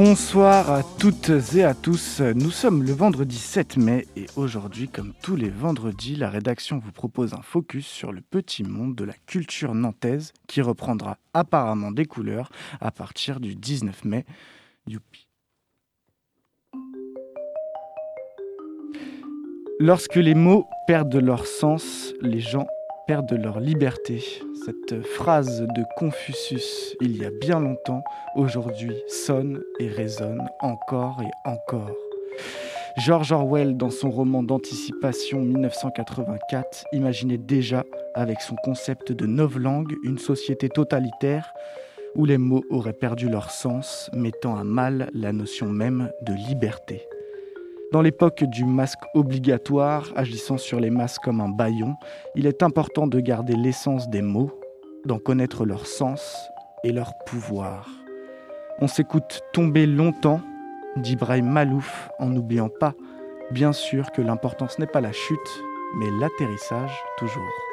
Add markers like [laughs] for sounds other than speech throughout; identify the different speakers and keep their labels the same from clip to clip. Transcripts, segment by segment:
Speaker 1: Bonsoir à toutes et à tous. Nous sommes le vendredi 7 mai et aujourd'hui, comme tous les vendredis, la rédaction vous propose un focus sur le petit monde de la culture nantaise qui reprendra apparemment des couleurs à partir du 19 mai. Youpi. Lorsque les mots perdent leur sens, les gens perdent leur liberté. Cette phrase de Confucius, il y a bien longtemps, aujourd'hui sonne et résonne encore et encore. George Orwell, dans son roman d'anticipation 1984, imaginait déjà, avec son concept de novlangue, une société totalitaire où les mots auraient perdu leur sens, mettant à mal la notion même de liberté. Dans l'époque du masque obligatoire, agissant sur les masses comme un baillon, il est important de garder l'essence des mots, d'en connaître leur sens et leur pouvoir. On s'écoute tomber longtemps d'Ibrahim Malouf en n'oubliant pas, bien sûr, que l'importance n'est pas la chute, mais l'atterrissage toujours.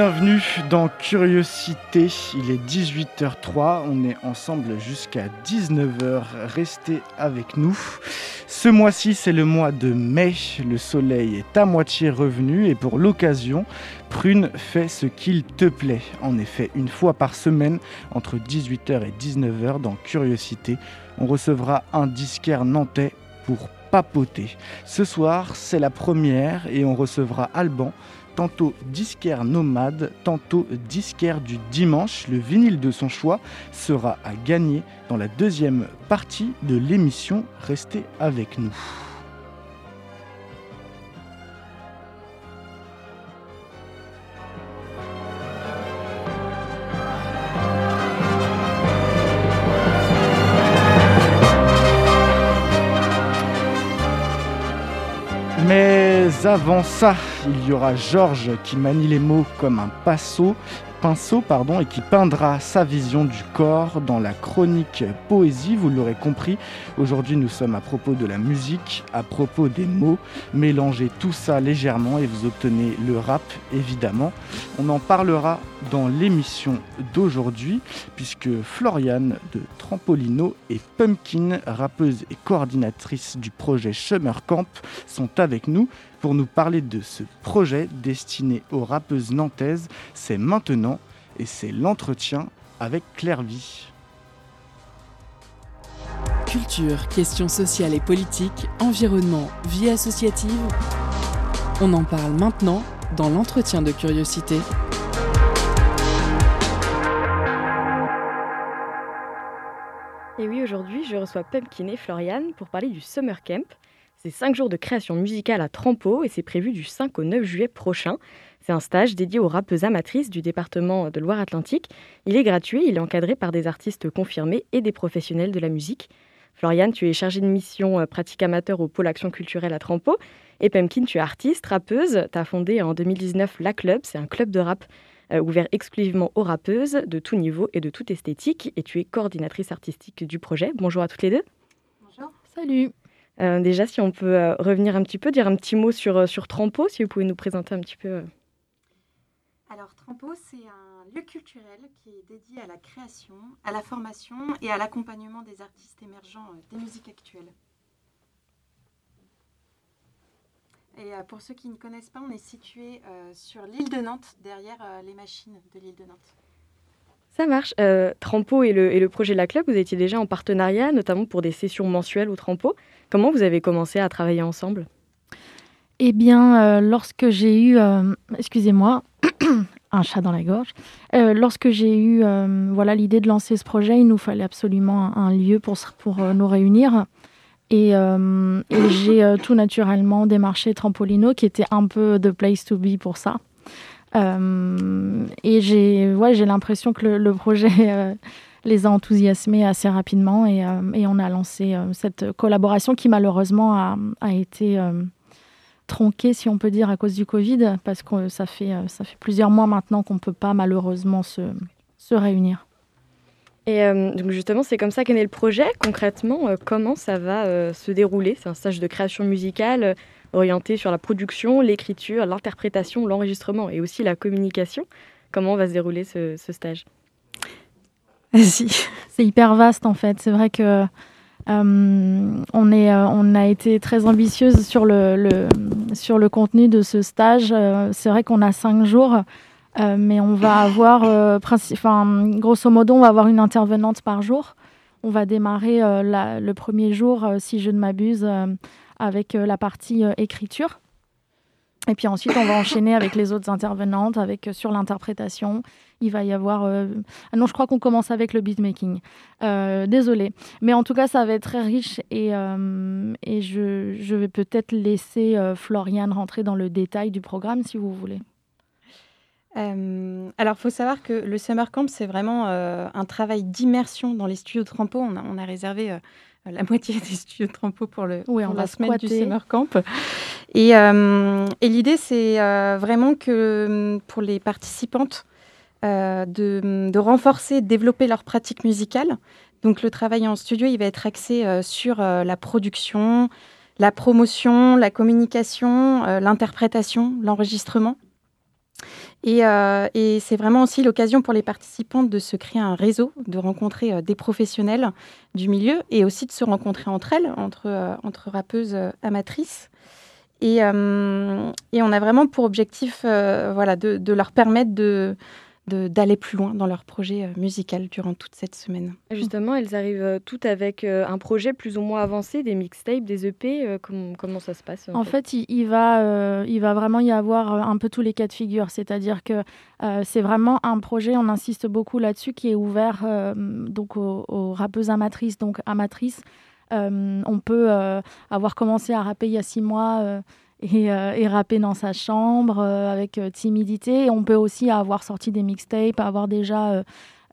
Speaker 1: Bienvenue dans Curiosité, il est 18h03, on est ensemble jusqu'à 19h, restez avec nous. Ce mois-ci c'est le mois de mai, le soleil est à moitié revenu et pour l'occasion, Prune fait ce qu'il te plaît. En effet, une fois par semaine, entre 18h et 19h dans Curiosité, on recevra un disquaire nantais pour papoter. Ce soir c'est la première et on recevra Alban tantôt disquaire nomade, tantôt disquaire du dimanche. Le vinyle de son choix sera à gagner dans la deuxième partie de l'émission. Restez avec nous. Avant ça, il y aura Georges qui manie les mots comme un pinceau, pinceau pardon, et qui peindra sa vision du corps dans la chronique poésie. Vous l'aurez compris, aujourd'hui nous sommes à propos de la musique, à propos des mots. Mélangez tout ça légèrement et vous obtenez le rap évidemment. On en parlera dans l'émission d'aujourd'hui puisque Floriane de Trampolino et Pumpkin, rappeuse et coordinatrice du projet Summer Camp, sont avec nous pour nous parler de ce projet destiné aux rappeuses nantaises. C'est maintenant et c'est l'entretien avec Claire Vie.
Speaker 2: Culture, questions sociales et politiques, environnement, vie associative. On en parle maintenant dans l'entretien de curiosité.
Speaker 3: Et oui, aujourd'hui, je reçois Pumpkin et Floriane pour parler du Summer Camp. C'est 5 jours de création musicale à Trampo et c'est prévu du 5 au 9 juillet prochain. C'est un stage dédié aux rappeuses amatrices du département de Loire-Atlantique. Il est gratuit, il est encadré par des artistes confirmés et des professionnels de la musique. Floriane, tu es chargée de mission euh, pratique amateur au pôle action culturelle à Trampo. Et Pemkin, tu es artiste, rappeuse. Tu as fondé en 2019 La Club, c'est un club de rap euh, ouvert exclusivement aux rappeuses de tout niveau et de toute esthétique. Et tu es coordinatrice artistique du projet. Bonjour à toutes les deux.
Speaker 4: Bonjour.
Speaker 3: Salut. Euh, déjà, si on peut euh, revenir un petit peu, dire un petit mot sur, euh, sur Trampo, si vous pouvez nous présenter un petit peu.
Speaker 4: Alors, Trampo, c'est un lieu culturel qui est dédié à la création, à la formation et à l'accompagnement des artistes émergents des musiques actuelles. Et pour ceux qui ne connaissent pas, on est situé sur l'île de Nantes, derrière les machines de l'île de Nantes.
Speaker 3: Ça marche. Euh, Trampo et le, et le, projet de la club, vous étiez déjà en partenariat, notamment pour des sessions mensuelles au Trampo. Comment vous avez commencé à travailler ensemble?
Speaker 5: Eh bien, euh, lorsque j'ai eu, euh, excusez-moi, [clears throat] un chat dans la gorge. Euh, lorsque j'ai eu, voilà, l'idée de lancer ce projet, il nous fallait absolument un, un lieu pour pour nous réunir. Et, et [coughs] j'ai tout naturellement démarché Trampolino, qui était un peu the place to be pour ça. Et j'ai ouais, l'impression que le, le projet les a enthousiasmés assez rapidement et, euh, on a lancé cette collaboration qui malheureusement a, été tronquée, si on peut dire, à cause du Covid, parce que ça fait, ça fait plusieurs mois maintenant qu'on ne peut pas malheureusement se, se réunir.
Speaker 3: Et euh, donc justement, c'est comme ça qu'est né le projet. Concrètement, euh, comment ça va euh, se dérouler? C'est un stage de création musicale orienté sur la production, l'écriture, l'interprétation, l'enregistrement et aussi la communication. Comment va se dérouler ce stage?
Speaker 5: C'est hyper vaste en fait. C'est vrai que on, est, on a été très ambitieuse sur le, sur le contenu de ce stage. c'est vrai qu'on a cinq jours. Euh, mais on va avoir, euh, enfin, grosso modo, on va avoir une intervenante par jour. On va démarrer euh, le premier jour, si je ne m'abuse, avec la partie écriture. Et puis ensuite, on va enchaîner avec les autres intervenantes, avec sur l'interprétation. Il va y avoir. Ah non, je crois qu'on commence avec le beatmaking. Euh, désolée. Mais en tout cas, ça va être très riche et, euh, et je, je vais peut-être laisser Floriane rentrer dans le détail du programme si vous voulez.
Speaker 4: Euh, alors, il faut savoir que le Summer Camp, c'est vraiment euh, un travail d'immersion dans les studios de Trampo. On a, on a réservé euh, la [laughs] moitié des studios de Trampo pour, le,
Speaker 5: oui,
Speaker 4: pour
Speaker 5: on
Speaker 4: la
Speaker 5: va
Speaker 4: semaine
Speaker 5: squatter.
Speaker 4: du Summer Camp. Et, et l'idée, c'est vraiment que pour les participantes, de, de, renforcer, de développer leur pratique musicale. Donc, le travail en studio, il va être axé sur la production, la promotion, la communication, l'interprétation, l'enregistrement. Et, euh, et c'est vraiment aussi l'occasion pour les participantes de se créer un réseau, de rencontrer euh, des professionnels du milieu et aussi de se rencontrer entre elles, entre, euh, rappeuses amatrices. Et, on a vraiment pour objectif voilà, de, leur permettre de, d'aller plus loin dans leur projet euh, musical durant toute cette semaine.
Speaker 3: Justement, elles arrivent euh, toutes avec euh, un projet plus ou moins avancé, des mixtapes, des EP. comment, comment ça se passe
Speaker 5: En, en fait, fait il, il, va, euh, il va vraiment y avoir un peu tous les cas de figure. C'est-à-dire que euh, c'est vraiment un projet, on insiste beaucoup là-dessus, qui est ouvert euh, donc aux, aux, rappeuses amatrices, donc amatrices. on peut avoir commencé à rapper il y a six mois et, euh, et, rapper dans sa chambre euh, avec euh, timidité. On peut aussi avoir sorti des mixtapes, avoir déjà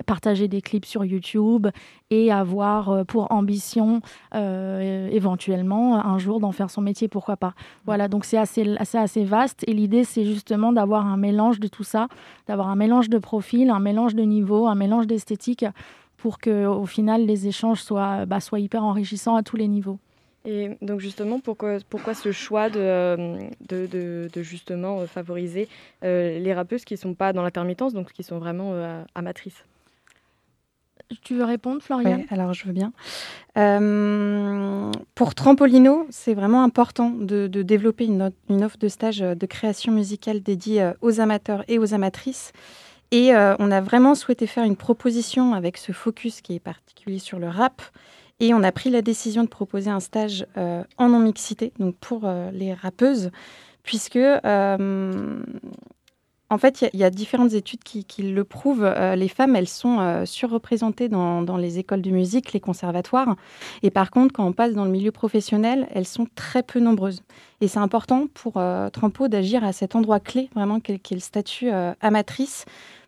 Speaker 5: partagé des clips sur YouTube et avoir pour ambition éventuellement un jour d'en faire son métier, pourquoi pas. Voilà, donc c'est assez, assez, assez vaste et l'idée c'est justement d'avoir un mélange de tout ça, d'avoir un mélange de profils, un mélange de niveaux, un mélange d'esthétique pour que au final les échanges soient, bah, soient hyper enrichissants à tous les niveaux.
Speaker 3: Et donc justement, pourquoi, pourquoi ce choix de, de, de, de justement euh, favoriser euh, les rappeuses qui ne sont pas dans l'intermittence, donc qui sont vraiment euh, amatrices?
Speaker 5: Tu veux répondre, Florian?
Speaker 4: Oui, Alors je veux bien. Euh, pour Trampolino, c'est vraiment important de, de développer une, une, offre de stage de création musicale dédiée aux amateurs et aux amatrices. Et euh, on a vraiment souhaité faire une proposition avec ce focus qui est particulier sur le rap. Et on a pris la décision de proposer un stage euh, en non-mixité, donc pour euh, les rappeuses, puisque euh, en fait, il y, a différentes études qui, le prouvent. Les femmes, elles sont surreprésentées dans, les écoles de musique, les conservatoires. Et par contre, quand on passe dans le milieu professionnel, elles sont très peu nombreuses. Et c'est important pour euh, Trampo d'agir à cet endroit clé, vraiment, qui est le statut amatrice,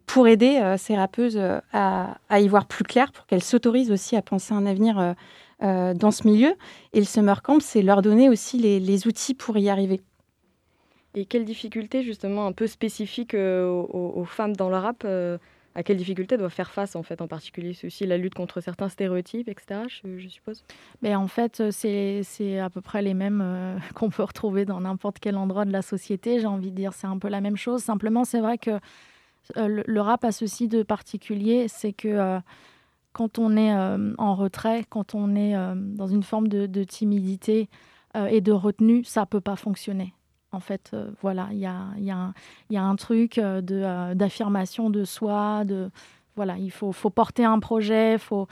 Speaker 4: pour aider ces rappeuses à, y voir plus clair, pour qu'elles s'autorisent aussi à penser un avenir dans ce milieu. Et le Summer Camp, c'est leur donner aussi les outils pour y arriver.
Speaker 3: Et quelles difficultés, justement, un peu spécifiques euh, aux, femmes dans le rap euh, À quelles difficultés doivent faire face, en fait, en particulier C'est aussi la lutte contre certains stéréotypes, etc., je, suppose?
Speaker 5: Mais En fait, euh, c'est à peu près les mêmes [laughs] qu'on peut retrouver dans n'importe quel endroit de la société. J'ai envie de dire, c'est un peu la même chose. Simplement, c'est vrai que le, rap a ceci de particulier, c'est que quand on est en retrait, quand on est dans une forme de, timidité et de retenue, ça peut pas fonctionner. En fait, euh, voilà, il y a, un truc euh, euh, d'affirmation de, soi. De, voilà, il faut, faut porter un projet, faut,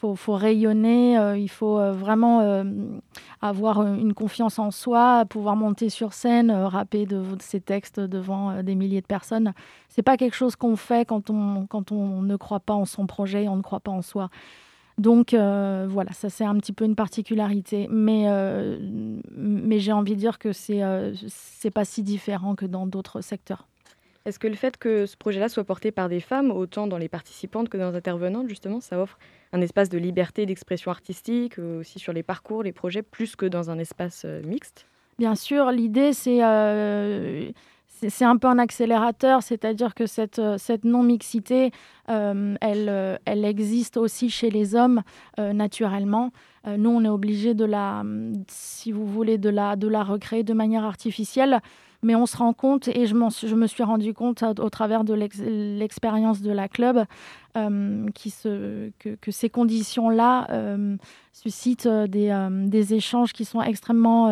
Speaker 5: faut, faut, rayonner, il faut vraiment avoir une confiance en soi, pouvoir monter sur scène, rapper de, ses textes devant des milliers de personnes. C'est pas quelque chose qu'on fait quand on, ne croit pas en son projet, on ne croit pas en soi. Donc euh, voilà, ça c'est un petit peu une particularité. Mais, euh, mais j'ai envie de dire que c'est euh, c'est pas si différent que dans d'autres secteurs.
Speaker 3: Est-ce que le fait que ce projet-là soit porté par des femmes, autant dans les participantes que dans les intervenantes, justement, ça offre un espace de liberté d'expression artistique, aussi sur les parcours, les projets, plus que dans un espace mixte?
Speaker 5: Bien sûr, l'idée c'est c'est un peu un accélérateur, c'est-à-dire que cette, euh, cette non-mixité, euh, elle, euh, elle existe aussi chez les hommes naturellement. nous, on est obligé de la, si vous voulez, de la, de la recréer de manière artificielle, mais on se rend compte, et je, me suis rendu compte au, travers de l'expérience de la club, se, que, ces conditions-là suscitent des, des, échanges qui sont extrêmement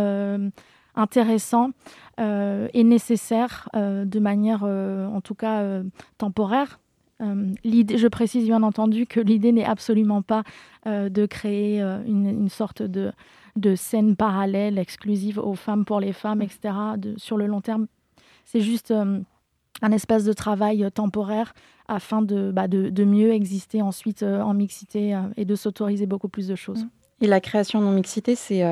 Speaker 5: intéressant euh, et nécessaire euh, de manière, euh, en tout cas, temporaire. je précise bien entendu que l'idée n'est absolument pas de créer une, sorte de, de, scène parallèle exclusive aux femmes pour les femmes, etc. sur le long terme, c'est juste un espace de travail temporaire afin de, bah, de, de, mieux exister ensuite en mixité et de s'autoriser beaucoup plus de choses.
Speaker 4: Et la création non mixité, c'est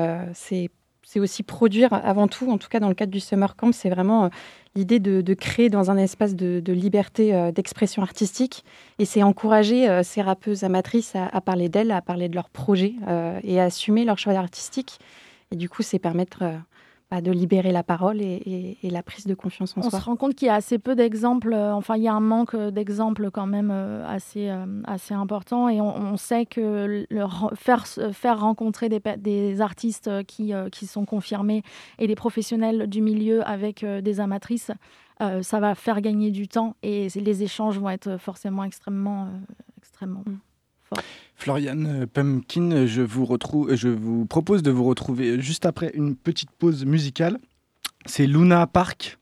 Speaker 4: c'est aussi produire avant tout, en tout cas dans le cadre du Summer Camp, c'est vraiment euh, l'idée de, créer dans un espace de, liberté euh, d'expression artistique. Et c'est encourager euh, ces rappeuses amatrices à, parler d'elles, à parler de leurs projets et à assumer leur choix artistique. Et du coup, c'est permettre bah, de libérer la parole et, la prise de confiance en
Speaker 5: soi. On se rend compte qu'il y a assez peu d'exemples, euh, enfin il y a un manque d'exemples quand même euh, assez, euh, assez important et on, sait que le, faire, faire rencontrer des, des artistes qui, qui sont confirmés et des professionnels du milieu avec des amatrices, ça va faire gagner du temps et les échanges vont être forcément extrêmement, extrêmement mm.
Speaker 1: Euh, Pumpkin, je vous, retrouve, je vous propose de vous retrouver juste après une petite pause musicale. C'est Luna Park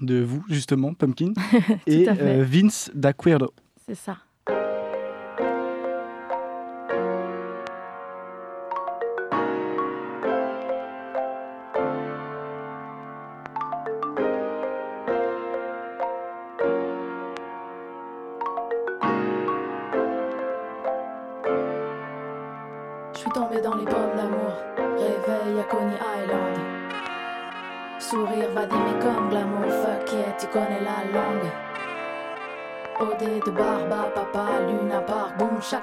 Speaker 1: de vous, justement, Pumpkin, [laughs] et euh, Vince D'Acuerdo.
Speaker 5: C'est ça.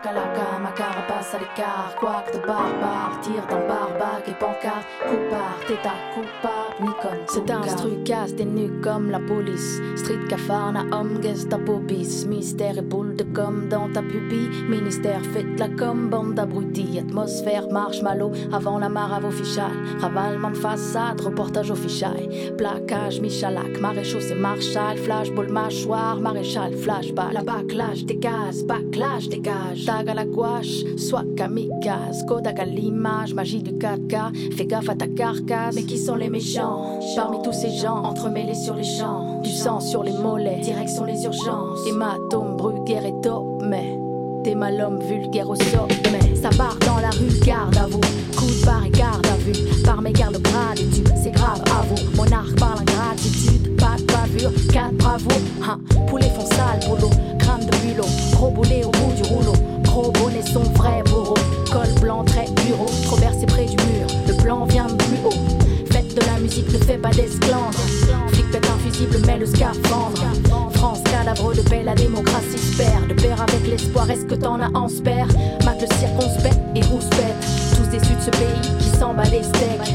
Speaker 5: Chakalaka, ma carapace à l'écart, quack de barbare, tire dans barbac et pancarte, coupard, t'es à coupable, Nikon. C'est un casse des nuques comme la police, street cafarna, homme, gestapo bis, mystère et boule de com dans ta pupille, ministère, faites la com, bande d'abrutis, atmosphère, marshmallow, avant la vos fichales, ravalement de façade, reportage au fichaille, placage, Michalak, maréchaux, c'est Marshall, flashball, mâchoire, maréchal, flashball, la backlash, dégage, backlash, dégage. Tag à la gouache, soit kamikaze. Kodak à l'image, magie du 4K. Fais gaffe à ta carcasse. Mais qui sont les méchants? Parmi tous ces gens, entremêlés sur les champs. Du sang sur les mollets, direction les urgences. Hématome, brugère et top, mais. T'es mal homme vulgaire au mais Ça part dans la rue, garde à vous. Coup de barre et garde à vue. Par mes gardes gratitude, c'est grave à vous. Monarque par la gratitude, pas de bavure, quatre
Speaker 6: bravo. Hein, poulet font sale boulot, crâne de bulot, gros boulet au bout du rouleau. Gros bonnet son vrai bourreau, col blanc, très bureau, trop versé près du mur. Le plan vient de plus haut. Faites de la musique, ne fait pas d'esclandre. Flic pète infusible, mais le scaphandre. France, cadavre de paix, la démocratie se perd. De pair avec l'espoir, est-ce que t'en as en spare? Mac le circonspect et rouspète. Tous déçus de ce pays qui s'emballe les steaks.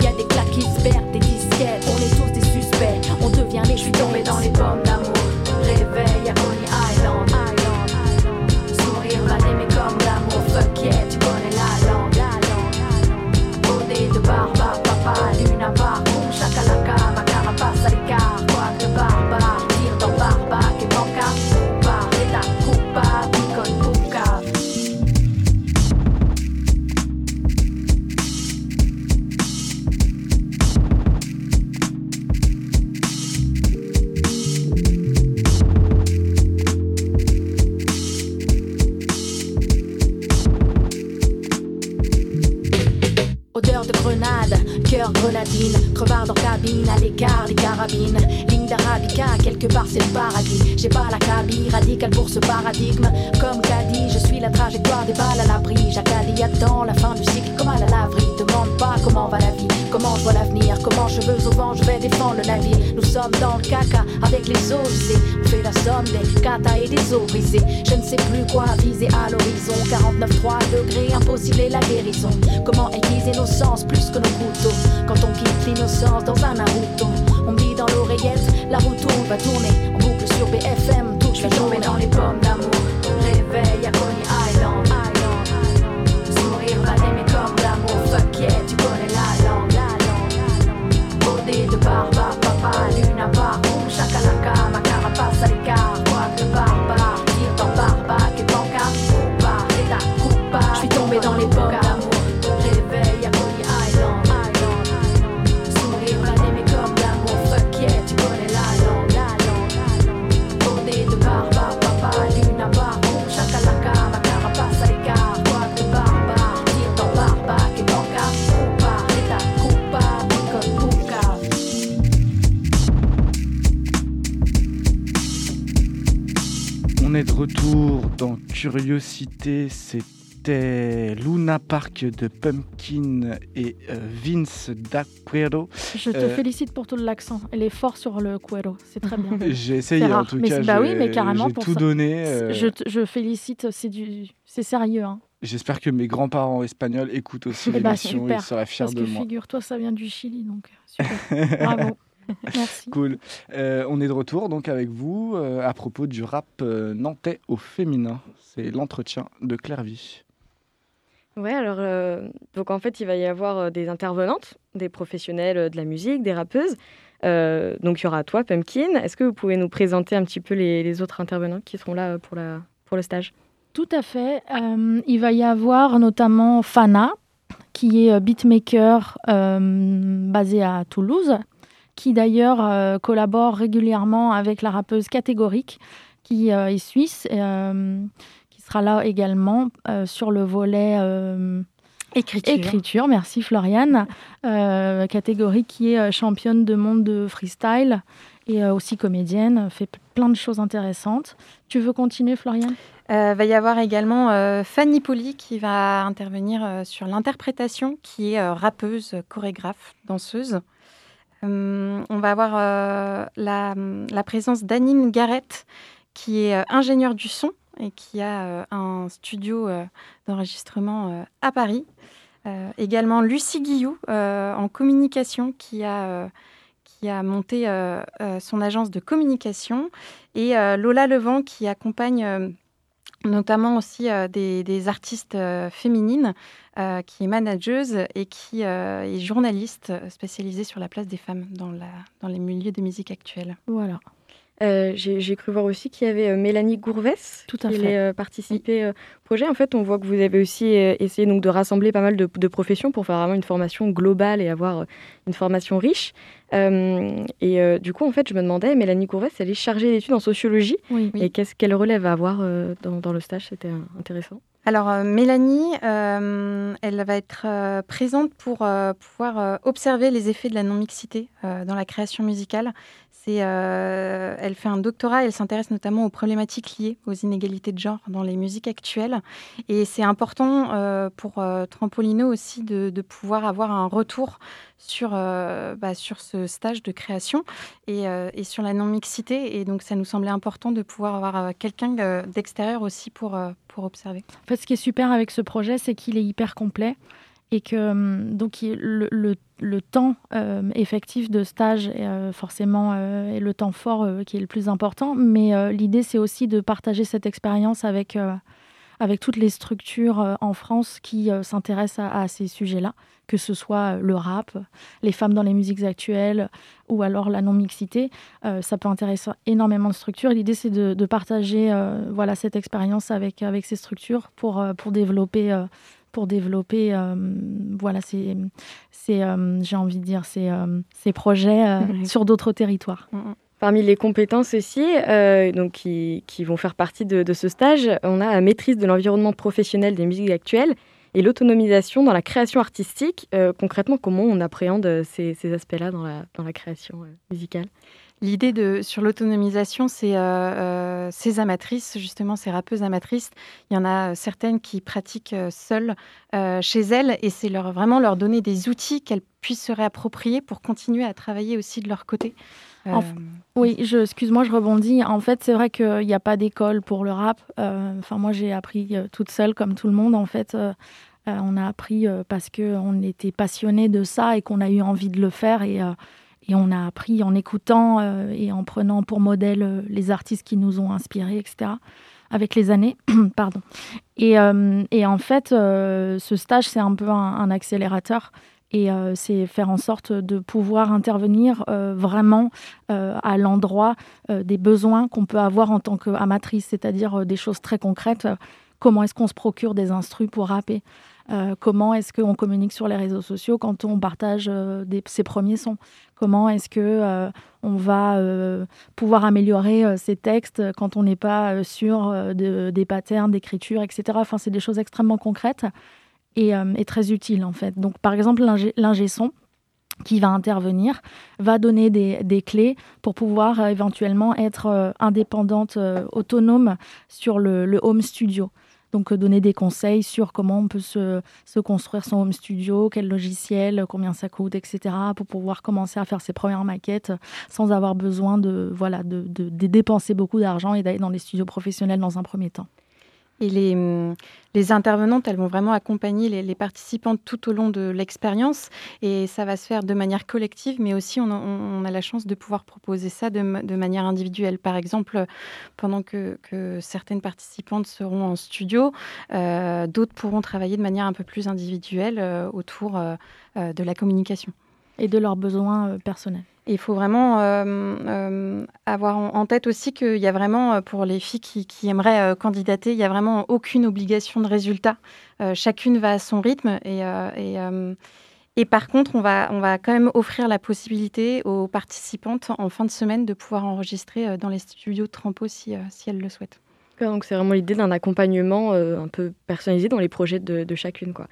Speaker 6: Y a des claques qui se perdent, des disquettes. On est tous des suspects, on devient les. Je suis tombé dans les pommes d'amour. J'ai pas la cabine radicale pour ce paradigme. Comme Caddy, je suis la trajectoire des balles à l'abri. Jacadi attend la fin du cycle comme à la laverie. Demande pas comment va la vie, comment je vois l'avenir, comment cheveux au vent je vais défendre le navire. Nous sommes dans le caca avec les usées. On fait la somme des katas et des eaux brisées. Je ne sais plus quoi viser à l'horizon. 49,3 degrés, impossible et la guérison. Comment aiguiser nos sens plus que nos couteaux? Quand on quitte l'innocence dans un Naruto On me dit dans l'oreillette, la roue tourne, va tourner sur BFM, tout je vais tomber dans les pommes d'amour
Speaker 1: retour dans Curiosité. C'était Luna Park de Pumpkin et euh, Vince D'Aquero.
Speaker 5: Je te
Speaker 1: Euh,
Speaker 5: félicite pour tout l'accent. Elle est forte sur le cuero. C'est très bien. [laughs]
Speaker 1: J'ai essayé en tout
Speaker 5: mais
Speaker 1: cas.
Speaker 5: bah oui, mais carrément
Speaker 1: J'ai
Speaker 5: pour
Speaker 1: tout
Speaker 5: ça.
Speaker 1: donné. euh,
Speaker 5: Je, te- je félicite. C'est du, c'est sérieux. Hein.
Speaker 1: J'espère que mes grands-parents espagnols écoutent aussi
Speaker 5: Eh bah,
Speaker 1: l'émission. Ils
Speaker 5: super.
Speaker 1: seraient fiers
Speaker 5: Parce
Speaker 1: de
Speaker 5: que
Speaker 1: moi.
Speaker 5: figure-toi, ça vient du Chili, donc super. [laughs] Bravo. [laughs] Merci.
Speaker 1: Cool. Euh, on est de retour donc avec vous euh, à propos du rap euh, nantais au féminin. C'est l'entretien de Claire Vie.
Speaker 3: Ouais, alors, euh, donc en fait, il va y avoir euh, des intervenantes, des professionnels euh, de la musique, des rappeuses. Euh, donc, il y aura toi, Pumpkin. Est-ce que vous pouvez nous présenter un petit peu les, les autres intervenants qui seront là euh, pour, la, pour le stage?
Speaker 5: Tout à fait. Euh, il va y avoir notamment Fana, qui est euh, beatmaker euh, basé à Toulouse, qui d'ailleurs euh, collabore régulièrement avec la rappeuse Catégorique, qui euh, est suisse, et, euh, qui sera là également sur le volet
Speaker 3: Écriture.
Speaker 5: écriture. Merci Floriane. Euh, Catégorique qui est championne de monde de freestyle et aussi comédienne, fait plein de choses intéressantes. Tu veux continuer Floriane?
Speaker 4: Euh, va y avoir également euh, Fanny Poli qui va intervenir sur l'interprétation, qui est rappeuse, chorégraphe, danseuse. Euh, on va avoir euh, la, présence d'Anine Garrett, qui est euh, ingénieure du son et qui a euh, un studio d'enregistrement à Paris. Également Lucie Guillou en communication, qui a, qui a monté son agence de communication. Et Lola Levent qui accompagne notamment aussi euh, des, artistes euh, féminines, euh, qui est manageuse et qui est journaliste spécialisée sur la place des femmes dans, la, dans les milieux de musique actuelle.
Speaker 5: Voilà.
Speaker 3: Euh, J'ai cru voir aussi qu'il y avait euh, Mélanie Gourvès
Speaker 5: Tout à
Speaker 3: qui
Speaker 5: fait.
Speaker 3: allait euh, participer euh, au projet. En fait, on voit que vous avez aussi euh, essayé donc, de rassembler pas mal de, de professions pour faire vraiment une formation globale et avoir euh, une formation riche. Euh, et euh, du coup, en fait, je me demandais, Mélanie Gourvès, elle est chargée d'études en sociologie.
Speaker 5: Oui.
Speaker 4: Oui.
Speaker 3: Et qu'est-ce qu'elle relève à avoir euh, dans, dans le stage? C'était euh, intéressant.
Speaker 4: alors Mélanie, elle va être présente pour pouvoir observer les effets de la non-mixité dans la création musicale. Euh, elle fait un doctorat, elle s'intéresse notamment aux problématiques liées aux inégalités de genre dans les musiques actuelles. Et c'est important euh, pour euh, Trampolino aussi de, pouvoir avoir un retour sur, bah, sur ce stage de création et, sur la non-mixité. Et donc, ça nous semblait important de pouvoir avoir quelqu'un d'extérieur aussi pour, pour observer.
Speaker 5: En fait, ce qui est super avec ce projet, c'est qu'il est hyper complet et que hum, donc le, le, temps euh, effectif de stage euh, forcément euh, est le temps fort qui est le plus important, mais l'idée c'est aussi de partager cette expérience avec, avec toutes les structures en France qui s'intéressent à, ces sujets-là, que ce soit le rap, les femmes dans les musiques actuelles ou alors la non-mixité. ça peut intéresser énormément de structures. L'idée c'est de, de, partager voilà, cette expérience avec, avec ces structures pour, pour développer pour développer euh, voilà, ces, euh, j'ai envie de dire, ces, euh, ces projets sur d'autres territoires. Mm, mm.
Speaker 3: Parmi les compétences aussi, donc qui, qui, vont faire partie de, de, ce stage, on a la maîtrise de l'environnement professionnel des musiques actuelles et l'autonomisation dans la création artistique. concrètement, comment on appréhende ces, ces aspects-là dans la, dans la création musicale?
Speaker 4: L'idée de sur l'autonomisation, c'est euh, euh, ces amatrices, justement ces rappeuses amatrices. Il y en a certaines qui pratiquent euh, seules chez elles, et c'est leur vraiment leur donner des outils qu'elles puissent se réapproprier pour continuer à travailler aussi de leur côté.
Speaker 5: oui, je, excuse-moi, je rebondis. En fait, c'est vrai qu'il n'y a pas d'école pour le rap. Enfin, moi, j'ai appris toute seule, comme tout le monde. En fait, on a appris parce qu'on était passionné de ça et qu'on a eu envie de le faire. Et et on a appris en écoutant euh, et en prenant pour modèle euh, les artistes qui nous ont inspirés, etc. Avec les années, [clears throat] pardon. Euh, et, en fait, ce stage, c'est un peu un, accélérateur et c'est faire en sorte de pouvoir intervenir vraiment à l'endroit des besoins qu'on peut avoir en tant qu'amatrice, c'est-à-dire des choses très concrètes. Comment est-ce qu'on se procure des instrus pour rapper? Euh, comment est-ce qu'on communique sur les réseaux sociaux quand on partage euh, ses premiers sons? Comment est-ce que euh, va pouvoir améliorer ses textes quand on n'est pas sûr des patterns d'écriture, etc. Enfin, c'est des choses extrêmement concrètes et, très utiles en fait. Donc, par exemple, l'ingé son qui va intervenir va donner des, clés pour pouvoir éventuellement être indépendante, autonome sur le home studio. Donc, euh, donner des conseils sur comment on peut se, construire son home studio, quel logiciel, combien ça coûte, etc., pour pouvoir commencer à faire ses premières maquettes sans avoir besoin de, voilà, de dépenser beaucoup d'argent et d'aller dans des studios professionnels dans un premier temps.
Speaker 4: Et les, hum, les, intervenantes, elles vont vraiment accompagner les, les participantes tout au long de l'expérience. Et ça va se faire de manière collective, mais aussi on, a la chance de pouvoir proposer ça de, manière individuelle. Par exemple, pendant que, que, certaines participantes seront en studio, euh, d'autres pourront travailler de manière un peu plus individuelle euh, autour euh, de la communication.
Speaker 5: Et de leurs besoins personnels.
Speaker 4: Il faut vraiment euh, euh, avoir en tête aussi qu'il y a vraiment, euh, pour les filles qui, aimeraient candidater, il n'y a vraiment aucune obligation de résultat. chacune va à son rythme et, par contre, on va, on va quand même offrir la possibilité aux participantes en fin de semaine de pouvoir enregistrer dans les studios de Trampo si, si elles le souhaitent.
Speaker 3: Donc c'est vraiment l'idée d'un accompagnement un peu personnalisé dans les projets de, de chacune. quoi.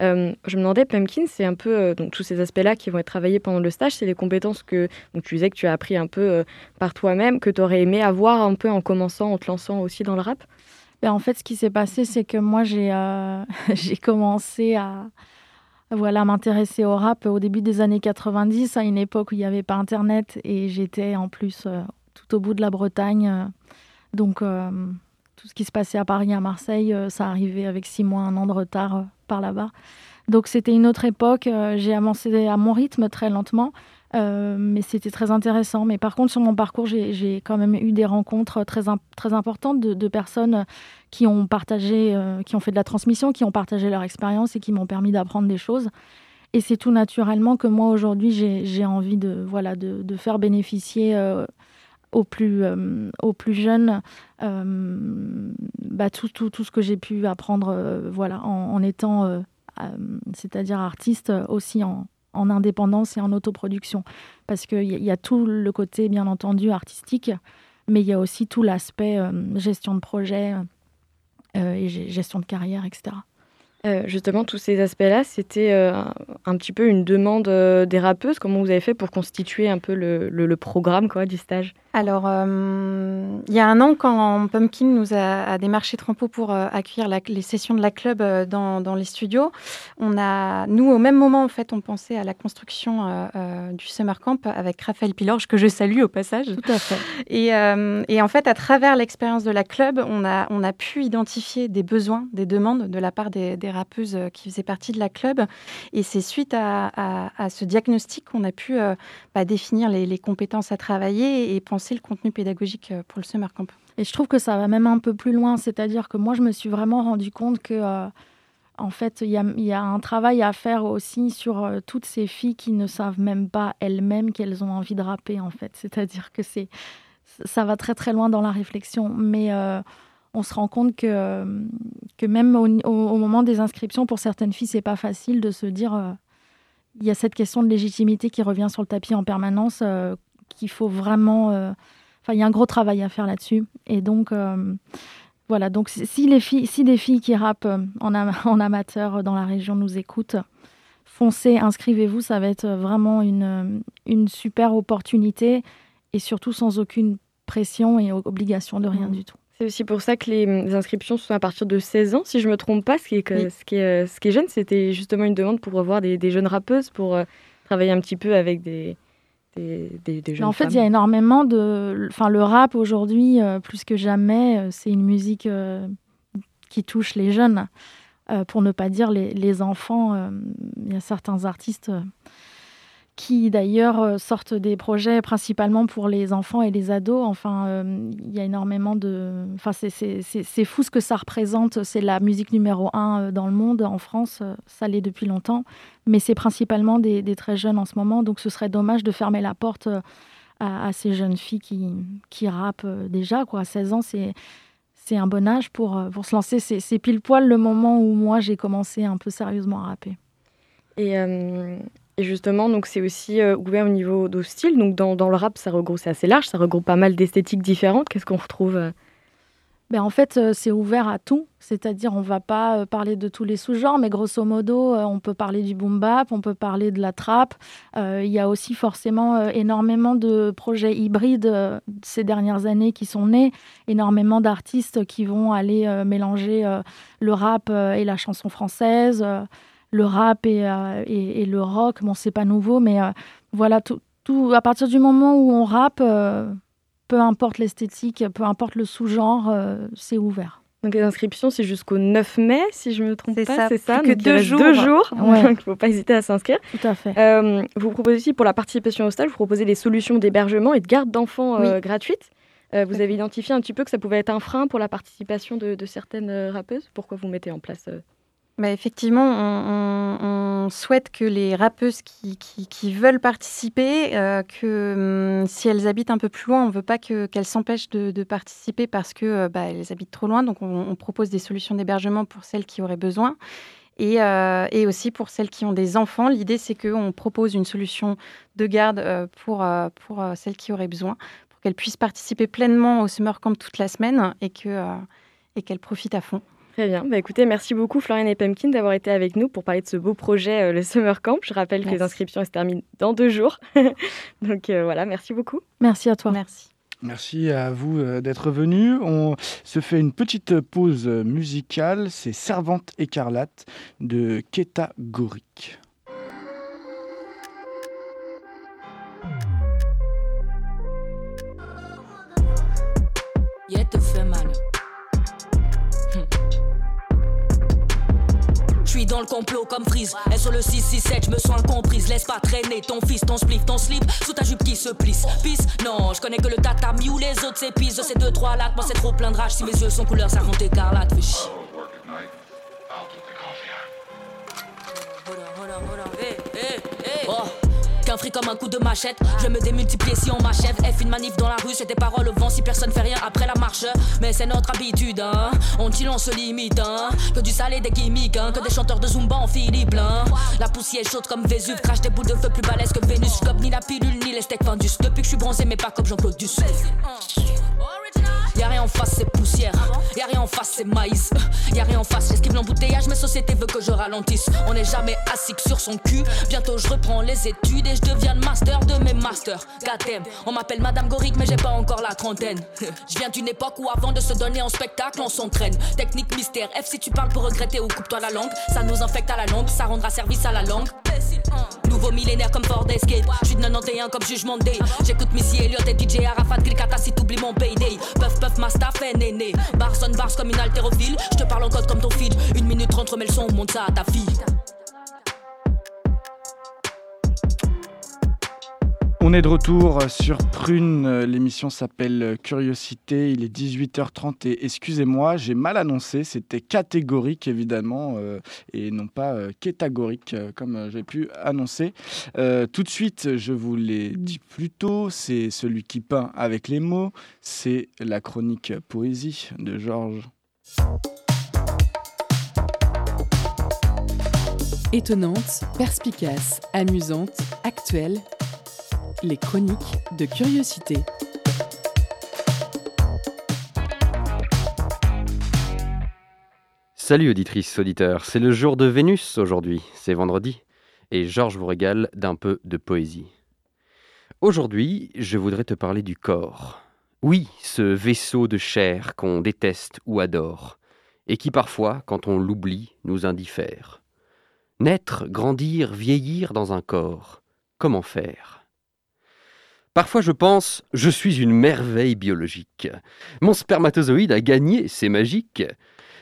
Speaker 3: Euh, je me demandais, Pumpkin, c'est un peu euh, donc tous ces aspects-là qui vont être travaillés pendant le stage, c'est des compétences que donc, tu disais que tu as appris un peu euh, par toi-même, que tu aurais aimé avoir un peu en commençant, en te lançant aussi dans le rap?
Speaker 5: Ben, En fait, ce qui s'est passé, c'est que moi, j'ai [laughs] j'ai commencé à voilà, m'intéresser au rap au début des années 90, à une époque où il n'y avait pas Internet, et j'étais en plus tout au bout de la Bretagne. donc, tout ce qui se passait à Paris, à Marseille, ça arrivait avec six mois, un an de retard là-bas. Donc c'était une autre époque. Euh, j'ai avancé à mon rythme très lentement. Euh, mais c'était très intéressant. Mais par contre, sur mon parcours, j'ai quand même eu des rencontres très, très importantes de, personnes qui ont partagé, euh, qui ont fait de la transmission, qui ont partagé leur expérience et qui m'ont permis d'apprendre des choses. Et c'est tout naturellement que moi, aujourd'hui, j'ai envie de, voilà, de, faire bénéficier aux, plus, aux plus jeunes bah, tout, tout, tout, ce que j'ai pu apprendre voilà, en, en étant euh, c'est-à-dire artiste aussi en, indépendance et en autoproduction. Parce qu'il y, y, a tout le côté, bien entendu, artistique, mais il y a aussi tout l'aspect euh, gestion de projet, et gestion de carrière, etc.
Speaker 3: Euh, justement, tous ces aspects-là, c'était euh, un petit peu une demande euh, des rappeuses. Comment vous avez fait pour constituer un peu le, le programme quoi, du stage?
Speaker 4: Alors, euh, il y a un an, quand Pumpkin nous a, démarché Trampo pour accueillir les sessions de la club dans, les studios, on a, nous, au même moment, en fait, on pensait à la construction du Summer Camp avec Raphaël Pilorge, que je salue au passage.
Speaker 5: Tout à fait.
Speaker 4: Et, en fait, à travers l'expérience de la club, on a, on a pu identifier des besoins, des demandes de la part des, rappeuses qui faisaient partie de la club. Et c'est suite à, ce diagnostic qu'on a pu bah, définir les, compétences à travailler et penser le contenu pédagogique euh, pour le Summer Camp.
Speaker 5: Et je trouve que ça va même un peu plus loin, c'est-à-dire que moi, je me suis vraiment rendu compte que, euh, en fait, il y, a, un travail à faire aussi sur euh, toutes ces filles qui ne savent même pas elles-mêmes qu'elles ont envie de rapper, en fait. C'est-à-dire que c'est, ça va très très loin dans la réflexion, mais on se rend compte que, que même au, au, moment des inscriptions, pour certaines filles, c'est pas facile de se dire. il y a cette question de légitimité qui revient sur le tapis en permanence qu'il faut vraiment. Euh, enfin, il y a un gros travail à faire là-dessus. Et donc, euh, voilà. Donc, si les filles, si des filles qui rappent euh, en, en amateur dans la région nous écoutent, foncez, inscrivez-vous. Ça va être vraiment une, une super opportunité et surtout sans aucune pression et obligation de rien mmh. du tout.
Speaker 3: C'est aussi pour ça que les inscriptions sont à partir de 16 ans, si je ne me trompe pas. Ce qui est, ce qui est, ce qui est jeune, c'était justement une demande pour revoir des, des jeunes rappeuses, pour travailler un petit peu avec des, des, jeunes
Speaker 5: En
Speaker 3: fait,
Speaker 5: il y a énormément de. Enfin, le rap aujourd'hui, euh, plus que jamais, euh, c'est une musique euh, qui touche les jeunes, pour ne pas dire les, les enfants. Il y a certains artistes qui d'ailleurs euh, sortent des projets principalement pour les enfants et les ados. Enfin, euh, il y a énormément de... Enfin, c'est fou ce que ça représente. C'est la musique numéro un euh, dans le monde, en France. Ça l'est depuis longtemps. Mais c'est principalement des, très jeunes en ce moment. Donc ce serait dommage de fermer la porte à, ces jeunes filles qui, qui rappent déjà. Quoi. À 16 ans, c'est... C'est un bon âge pour, pour se lancer. C'est pile poil le moment où moi j'ai commencé un peu sérieusement à rapper.
Speaker 3: Et et justement, donc c'est aussi euh, ouvert au niveau de style. Donc dans, le rap, ça regroupe, c'est assez large, ça regroupe pas mal d'esthétiques différentes. Qu'est-ce qu'on retrouve euh?
Speaker 5: Ben, en fait, euh, c'est ouvert à tout. C'est-à-dire, on va pas parler de tous les sous-genres, mais grosso modo, on peut parler du boom bap, on peut parler de la trap. Il y a aussi forcément énormément de projets hybrides ces dernières années qui sont nés, énormément d'artistes qui vont aller mélanger le rap et la chanson française le rap et, euh, et, le rock. Bon, c'est pas nouveau, mais euh, voilà, tout, tout, à partir du moment où on rappe, euh, peu importe l'esthétique, peu importe le sous-genre, c'est ouvert.
Speaker 3: Donc les inscriptions, c'est jusqu'au 9 mai, si je me trompe
Speaker 4: pas.
Speaker 3: C'est ça,
Speaker 4: que deux jours.
Speaker 3: Deux jours, [laughs] donc il ne faut pas hésiter à s'inscrire.
Speaker 5: Tout à fait.
Speaker 3: vous proposez aussi, pour la participation au stage, vous proposez des solutions d'hébergement et de garde d'enfants gratuites. vous avez identifié un petit peu que ça pouvait être un frein pour la participation de, de certaines rappeuses. Pourquoi vous mettez en place
Speaker 4: bah, effectivement, on, souhaite que les rappeuses qui, veulent participer, euh, que hum, si elles habitent un peu plus loin, on ne veut pas qu'elles s'empêchent de, participer parce qu'elles euh, bah, habitent trop loin. Donc, on, propose des solutions d'hébergement pour celles qui auraient besoin. Et, euh, aussi pour celles qui ont des enfants. L'idée, c'est qu'on propose une solution de garde pour, pour celles qui auraient besoin, pour qu'elles puissent participer pleinement au Summer Camp toute la semaine et qu'elles profitent à fond.
Speaker 3: Très bien. Bah, écoutez, merci beaucoup Florian et Pumpkin d'avoir été avec nous pour parler de ce beau projet, euh, le Summer Camp. Je rappelle que les inscriptions se terminent dans deux jours. [laughs] Donc euh, voilà, merci beaucoup.
Speaker 5: Merci à toi.
Speaker 4: Merci.
Speaker 1: Merci à vous euh, d'être venus. On se fait une petite pause musicale. C'est Servante écarlate de Keta Gorik. Dans le complot comme Freeze. Elle sur le 667, je me sens incomprise. Laisse pas traîner ton fils, ton spliff, ton slip. Sous ta jupe qui se plisse. Pisse, non, je connais que le tata ou les autres s'épisent. De ces deux, trois lattes, moi c'est trop plein de rage. Si mes yeux sont couleur, ça compte écarlate. Fais chier. Un fric comme un coup de machette. Je me démultiplier si on m'achève. F une manif dans la rue, c'est des paroles au vent si personne fait rien après la marche. Mais c'est notre habitude, hein. On dit on se limite, hein. Que du salé des gimmicks, hein. Que des chanteurs de Zumba en Philippe, hein. La poussière chaude comme Vésuve, crache des boules de feu plus balèzes que Vénus. Comme ni la pilule ni les steaks fendus. Depuis que je suis bronzé, mais pas comme Jean-Claude Duss. Rien
Speaker 6: face, c'est poussière. Y'a rien en face, c'est maïs. Y'a rien en face, j'esquive l'embouteillage, mais société veut que je ralentisse. On n'est jamais assis sur son cul. Bientôt je reprends les études et je deviens le master de mes masters. Goddamn, on m'appelle Madame Goric, mais j'ai pas encore la trentaine. [laughs] Je viens d'une époque où avant de se donner en spectacle, on s'entraîne. Technique mystère, F si tu parles pour regretter ou coupe-toi la langue. Ça nous infecte à la langue, ça rendra service à la langue. Nouveau millénaire comme Ford Escape. J'suis de 91 comme jugement day. J'écoute Missy Elliott et DJ Arafat Grikata si t'oublies mon payday. Puff puff ma est néné. Barson bars comme une haltérophile. J'te parle en code comme ton feed. Une minute rentre mais le son monte ça à ta fille.
Speaker 1: On est de retour sur Prune, l'émission s'appelle Curiosité, il est 18h30 et excusez-moi, j'ai mal annoncé, c'était catégorique évidemment euh, et non pas euh, catégorique euh, comme j'ai pu annoncer. tout de suite, je vous l'ai dit plus tôt, c'est celui qui peint avec les mots, c'est la chronique poésie de Georges.
Speaker 2: Étonnante, perspicace, amusante, actuelle, les chroniques de curiosité.
Speaker 7: Salut auditrices, auditeurs, c'est le jour de Vénus aujourd'hui, c'est vendredi, et Georges vous régale d'un peu de poésie. Aujourd'hui, je voudrais te parler du corps. Oui, ce vaisseau de chair qu'on déteste ou adore, et qui parfois, quand on l'oublie, nous indiffère. Naître, grandir, vieillir dans un corps, comment faire? Parfois je pense, je suis une merveille biologique. Mon spermatozoïde a gagné, c'est magique.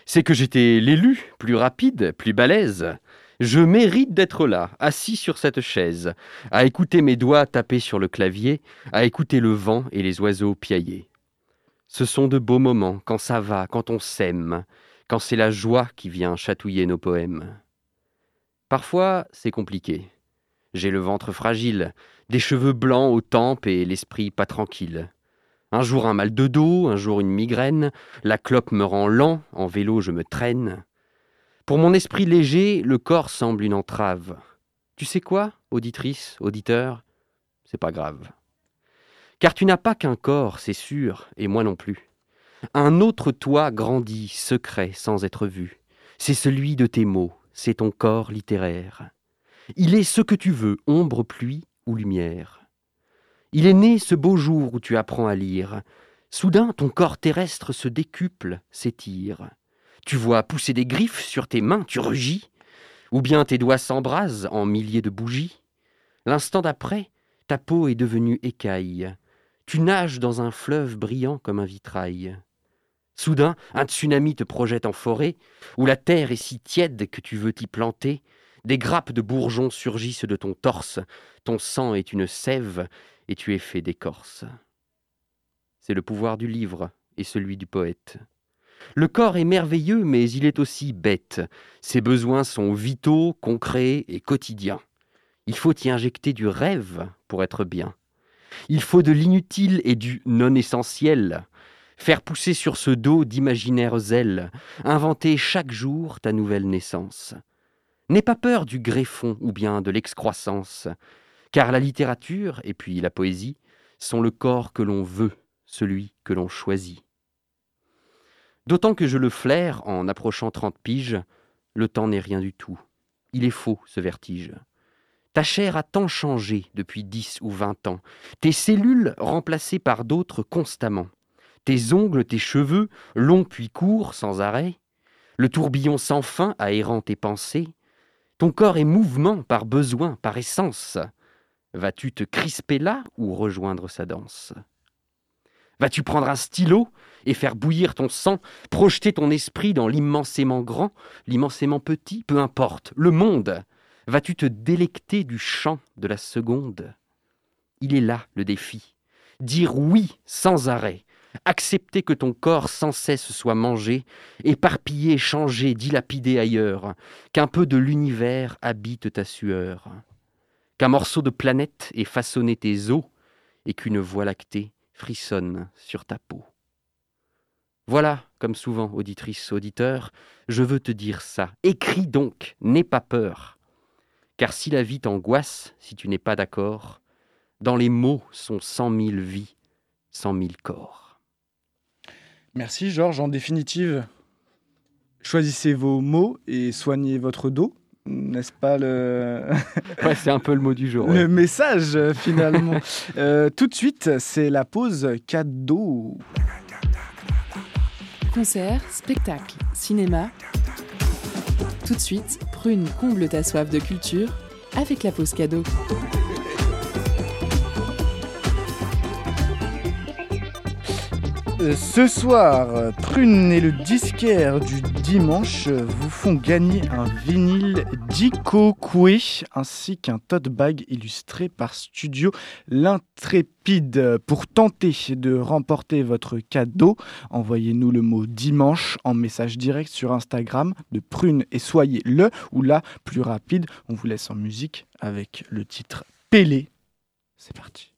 Speaker 7: C'est que j'étais l'élu, plus rapide, plus balèze. Je mérite d'être là, assis sur cette chaise, à écouter mes doigts taper sur le clavier, à écouter le vent et les oiseaux piailler. Ce sont de beaux moments, quand ça va, quand on s'aime, quand c'est la joie qui vient chatouiller nos poèmes. Parfois, c'est compliqué. J'ai le ventre fragile, des cheveux blancs aux tempes et l'esprit pas tranquille. Un jour un mal de dos, un jour une migraine, la clope me rend lent, en vélo je me traîne. Pour mon esprit léger, le corps semble une entrave. Tu sais quoi, auditrice, auditeur? C'est pas grave. Car tu n'as pas qu'un corps, c'est sûr, et moi non plus. Un autre toi grandit, secret, sans être vu. C'est celui de tes mots, c'est ton corps littéraire. Il est ce que tu veux, ombre, pluie, lumière. Il est né ce beau jour où tu apprends à lire. Soudain, ton corps terrestre se décuple, s'étire. Tu vois pousser des griffes sur tes mains, tu rugis. Ou bien tes doigts s'embrasent en milliers de bougies. L'instant d'après, ta peau est devenue écaille. Tu nages dans un fleuve brillant comme un vitrail. Soudain, un tsunami te projette en forêt, où la terre est si tiède que tu veux t'y planter, des grappes de bourgeons surgissent de ton torse, ton sang est une sève, et tu es fait d'écorce. C'est le pouvoir du livre et celui du poète. Le corps est merveilleux, mais il est aussi bête. Ses besoins sont vitaux, concrets et quotidiens. Il faut y injecter du rêve pour être bien. Il faut de l'inutile et du non essentiel. Faire pousser sur ce dos d'imaginaires ailes, inventer chaque jour ta nouvelle naissance. N'aie pas peur du greffon ou bien de l'excroissance, car la littérature et puis la poésie sont le corps que l'on veut, celui que l'on choisit. D'autant que je le flaire en approchant trente piges, le temps n'est rien du tout. Il est faux, ce vertige. Ta chair a tant changé depuis dix ou vingt ans, tes cellules remplacées par d'autres constamment, tes ongles, tes cheveux, longs puis courts sans arrêt, le tourbillon sans fin aérant tes pensées, ton corps est mouvement par besoin, par essence. Vas-tu te crisper là ou rejoindre sa danse? Vas-tu prendre un stylo et faire bouillir ton sang, projeter ton esprit dans l'immensément grand, l'immensément petit, peu importe, le monde? Vas-tu te délecter du chant de la seconde? Il est là le défi. Dire oui sans arrêt, accepter que ton corps sans cesse soit mangé, éparpillé, changé, dilapidé ailleurs, qu'un peu de l'univers habite ta sueur, qu'un morceau de planète ait façonné tes os, et qu'une voie lactée frissonne sur ta peau. Voilà, comme souvent, auditrice, auditeur, je veux te dire ça. Écris donc, n'aie pas peur. Car si la vie t'angoisse, si tu n'es pas d'accord, dans les mots sont cent mille vies, cent mille corps.
Speaker 8: Merci Georges. En définitive, choisissez vos mots et soignez votre dos. N'est-ce pas le... [laughs]
Speaker 7: ouais, c'est un peu le mot du jour.
Speaker 8: Le message finalement. [laughs] euh, tout de suite, c'est la pause cadeau.
Speaker 2: Concert, spectacle, cinéma. Tout de suite, Prune comble ta soif de culture avec la pause cadeau.
Speaker 8: Ce soir, Prune et le disquaire du dimanche vous font gagner un vinyle Dico ainsi qu'un tote bag illustré par Studio L'Intrépide. Pour tenter de remporter votre cadeau, envoyez-nous le mot dimanche en message direct sur Instagram de Prune et soyez le ou la plus rapide. On vous laisse en musique avec le titre Pélé. C'est parti.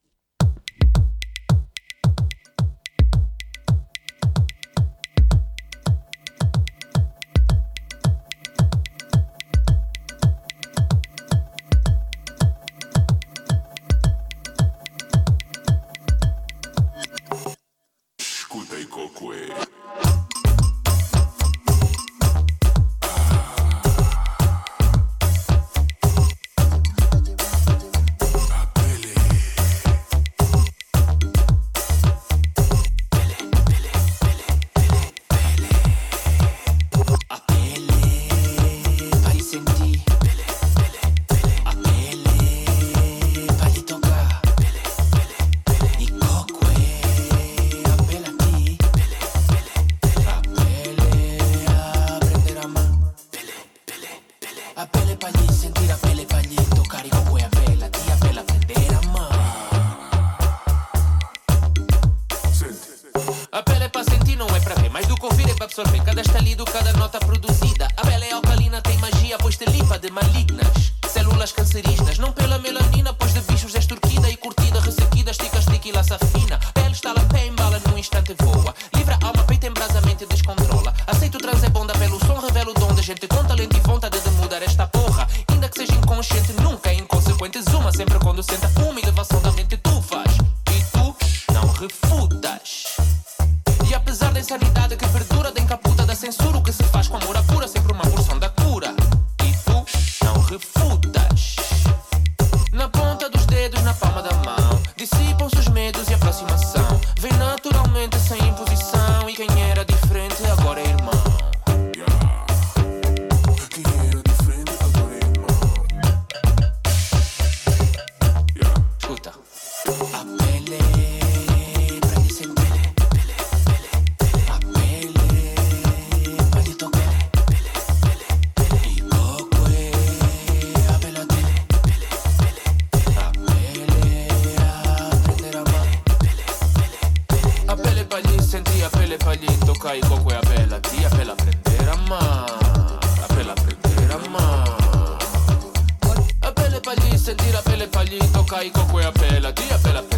Speaker 1: caigo, cuello pela, dia pela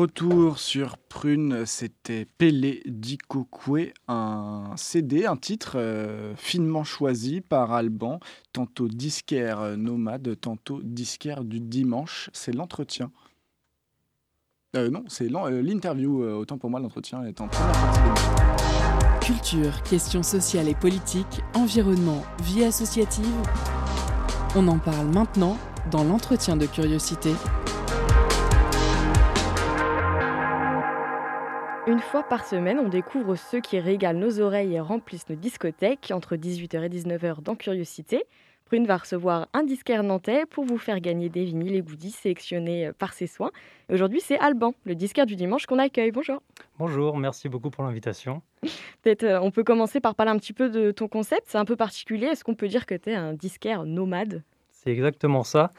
Speaker 8: retour sur Prune, c'était Pélé Dikokwe, un CD, un titre euh, finement choisi par Alban, tantôt disquaire nomade, tantôt disquaire du dimanche. C'est l'entretien. Euh, non, c'est euh, l'interview, euh, autant pour moi l'entretien est en première.
Speaker 2: Culture, questions sociales et politiques, environnement, vie associative. On en parle maintenant dans l'entretien de curiosité.
Speaker 3: Une fois par semaine, on découvre ceux qui régalent nos oreilles et remplissent nos discothèques entre 18h et 19h dans Curiosité. Prune va recevoir un disquaire nantais pour vous faire gagner des vinyles et goodies sélectionnés euh, par ses soins. Aujourd'hui, c'est Alban, le disquaire du dimanche qu'on accueille. Bonjour.
Speaker 9: Bonjour, merci beaucoup pour l'invitation. [laughs]
Speaker 3: Peut-être euh, on peut commencer par parler un petit peu de ton concept. C'est un peu particulier. Est-ce qu'on peut dire que tu es un disquaire nomade?
Speaker 9: C'est exactement ça.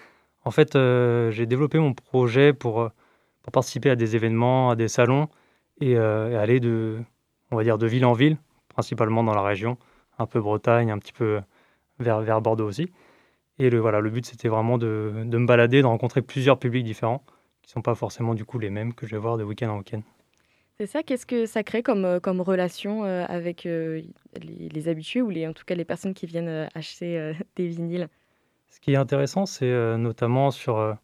Speaker 9: En fait, euh, j'ai développé mon projet pour, pour participer à des événements, à des salons et, euh, et aller de, on va dire, de ville en ville, principalement dans la région, un peu Bretagne, un petit peu vers, vers Bordeaux aussi. Et le, voilà, le but, c'était vraiment de, de me balader, de rencontrer plusieurs publics différents, qui ne sont pas forcément du coup les mêmes que je vais voir de week-end en week-end.
Speaker 3: C'est ça, qu'est-ce que ça crée comme, euh, comme relation euh, avec les, les habitués ou les, en tout cas les personnes qui viennent acheter [laughs] des vinyles?
Speaker 9: Ce qui est intéressant, c'est notamment sur,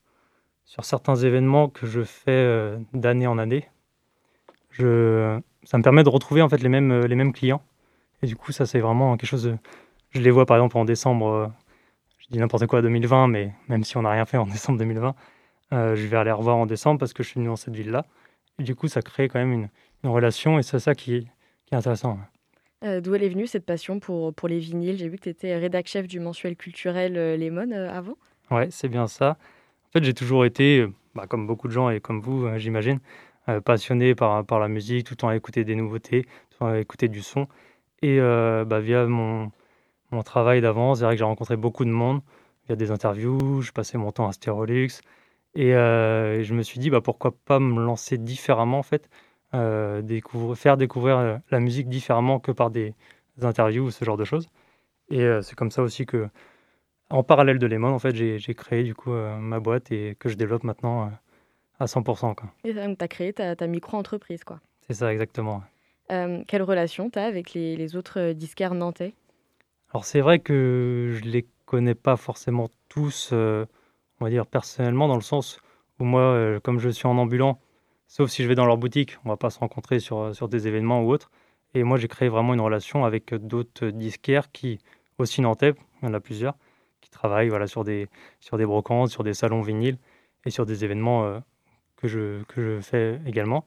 Speaker 9: sur certains événements que je fais d'année en année. Je, ça me permet de retrouver en fait les mêmes, les mêmes clients. Et du coup, ça, c'est vraiment quelque chose. de- je les vois par exemple en décembre, euh, je dis n'importe quoi, 2020, mais même si on n'a rien fait en [laughs] décembre 2020, euh, je vais aller revoir en décembre parce que je suis venu dans cette ville-là. Et du coup, ça crée quand même une, une relation et c'est ça qui, est- qui est intéressant.
Speaker 3: Euh, D'où elle est venue cette passion pour, pour les vinyles? J'ai vu que tu étais rédac chef du mensuel culturel euh, Lemon avant.
Speaker 9: Ouais, c'est bien ça. En fait, j'ai toujours été, bah, comme beaucoup de gens et comme vous, j'imagine, passionné par, la musique, tout le temps à écouter des nouveautés, tout le temps à écouter du son. Et euh, bah, via mon, travail d'avant, c'est vrai que j'ai rencontré beaucoup de monde, via des interviews, je passais mon temps à Stérolux. Et, euh, je me suis dit, bah, pourquoi pas me lancer différemment, en fait, euh, faire découvrir euh, la musique différemment que par des, interviews ou ce genre de choses. Et euh, c'est comme ça aussi que, en parallèle de Lemon, en fait, j'ai créé du coup euh, ma boîte et que je développe maintenant euh, à 100%. quoi.
Speaker 3: Et tu as créé ta, ta micro-entreprise. quoi.
Speaker 9: C'est ça exactement.
Speaker 3: Euh, quelle relation tu as avec les, les autres euh, disquaires nantais?
Speaker 9: Alors c'est vrai que je les connais pas forcément tous, euh, on va dire personnellement, dans le sens où moi, euh, comme je suis en ambulant, sauf si je vais dans leur boutique, on va pas se rencontrer sur, sur des événements ou autres. Et moi, j'ai créé vraiment une relation avec d'autres disquaires qui, aussi nantais, il y en a plusieurs, qui travaillent voilà, sur, des, sur des brocantes, sur des salons vinyles et sur des événements que, je, que je fais également.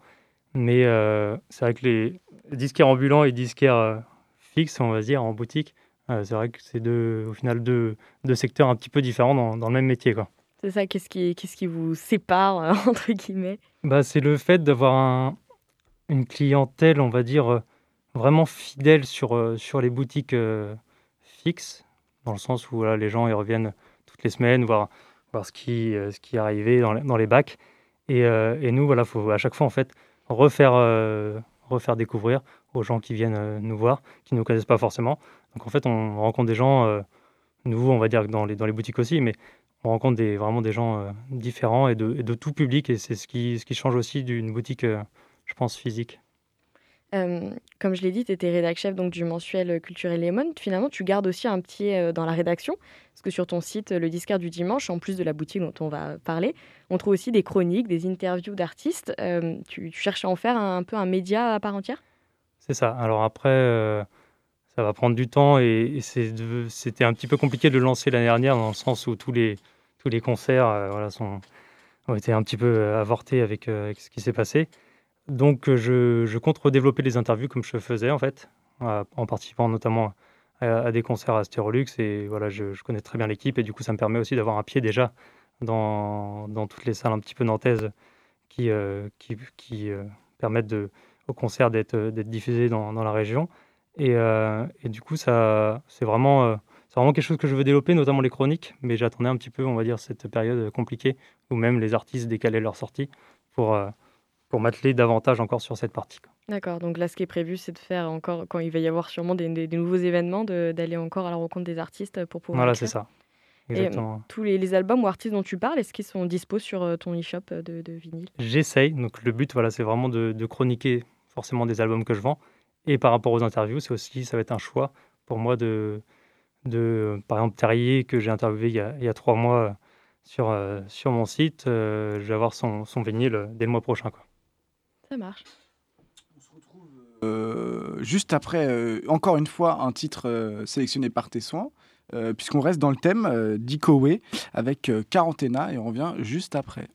Speaker 9: Mais euh, c'est vrai que les disquaires ambulants et disquaires euh, fixes, on va dire, en boutique, euh, c'est vrai que c'est deux, au final deux, deux secteurs un petit peu différents dans, dans le même métier. Quoi.
Speaker 3: C'est ça, qu'est-ce qui, qu'est-ce qui vous sépare, [laughs] entre guillemets?
Speaker 9: Bah, c'est le fait d'avoir un- une clientèle, on va dire, vraiment fidèle sur, sur les boutiques fixes, dans le sens où voilà, les gens ils reviennent toutes les semaines voir, voir ce, qui, ce qui est arrivé dans les, dans les bacs. Et, euh, et nous, voilà, faut à chaque fois en fait refaire, euh, refaire découvrir aux gens qui viennent euh, nous voir, qui ne nous connaissent pas forcément. Donc en fait, on rencontre des gens nouveaux, on va dire, dans les, dans les boutiques aussi, mais on rencontre vraiment des gens différents et de, tout public, et c'est ce qui, ce qui change aussi d'une boutique, je pense, physique.
Speaker 3: Euh, comme je l'ai dit, tu étais rédac chef donc, du mensuel culturel Lemon. Finalement, tu gardes aussi un pied euh, dans la rédaction. Parce que sur ton site, le disquaire du dimanche, en plus de la boutique dont on va parler, on trouve aussi des chroniques, des interviews d'artistes. Euh, tu, tu cherches à en faire un, peu un média à part entière?
Speaker 9: C'est ça. Alors après, euh, ça va prendre du temps et, c'était un petit peu compliqué de le lancer l'année dernière dans le sens où tous les, tous les concerts euh, voilà, sont, ont été un petit peu euh, avortés euh, avec ce qui s'est passé. Donc euh, je, je compte redévelopper les interviews comme je faisais en fait, en participant notamment à, des concerts à Stérolux et voilà, je, connais très bien l'équipe et du coup ça me permet aussi d'avoir un pied déjà dans, dans toutes les salles un petit peu nantaises qui, euh, qui, euh, permettent de, au concert d'être diffusés dans, la région. Et, du coup, ça, c'est vraiment, c'est vraiment quelque chose que je veux développer, notamment les chroniques. Mais j'attendais un petit peu, on va dire, cette période compliquée où même les artistes décalaient leur sortie pour, pour m'atteler davantage encore sur cette partie.
Speaker 3: D'accord, donc là, ce qui est prévu, c'est de faire encore, quand il va y avoir sûrement des, des- des nouveaux événements, d'aller encore à la rencontre des artistes pour pouvoir.
Speaker 9: Voilà, c'est ça.
Speaker 3: Et,
Speaker 9: Exactement.
Speaker 3: tous les, les albums ou artistes dont tu parles, est-ce qu'ils sont dispo sur euh, ton e-shop de, de vinyle?
Speaker 9: J'essaye. Donc le but, voilà, c'est vraiment de, de chroniquer forcément des albums que je vends. Et par rapport aux interviews, c'est aussi, ça va être un choix pour moi de, de par exemple, Terrier, que j'ai interviewé il y a, il y a trois mois sur, euh, sur mon site. euh, je vais avoir son, son vinyle euh, dès le mois prochain. Quoi.
Speaker 3: Marche.
Speaker 1: Euh, juste après, euh, encore une fois, un titre euh, sélectionné par tes soins, puisqu'on reste dans le thème d'Ikowe avec Quarantena et on revient juste après.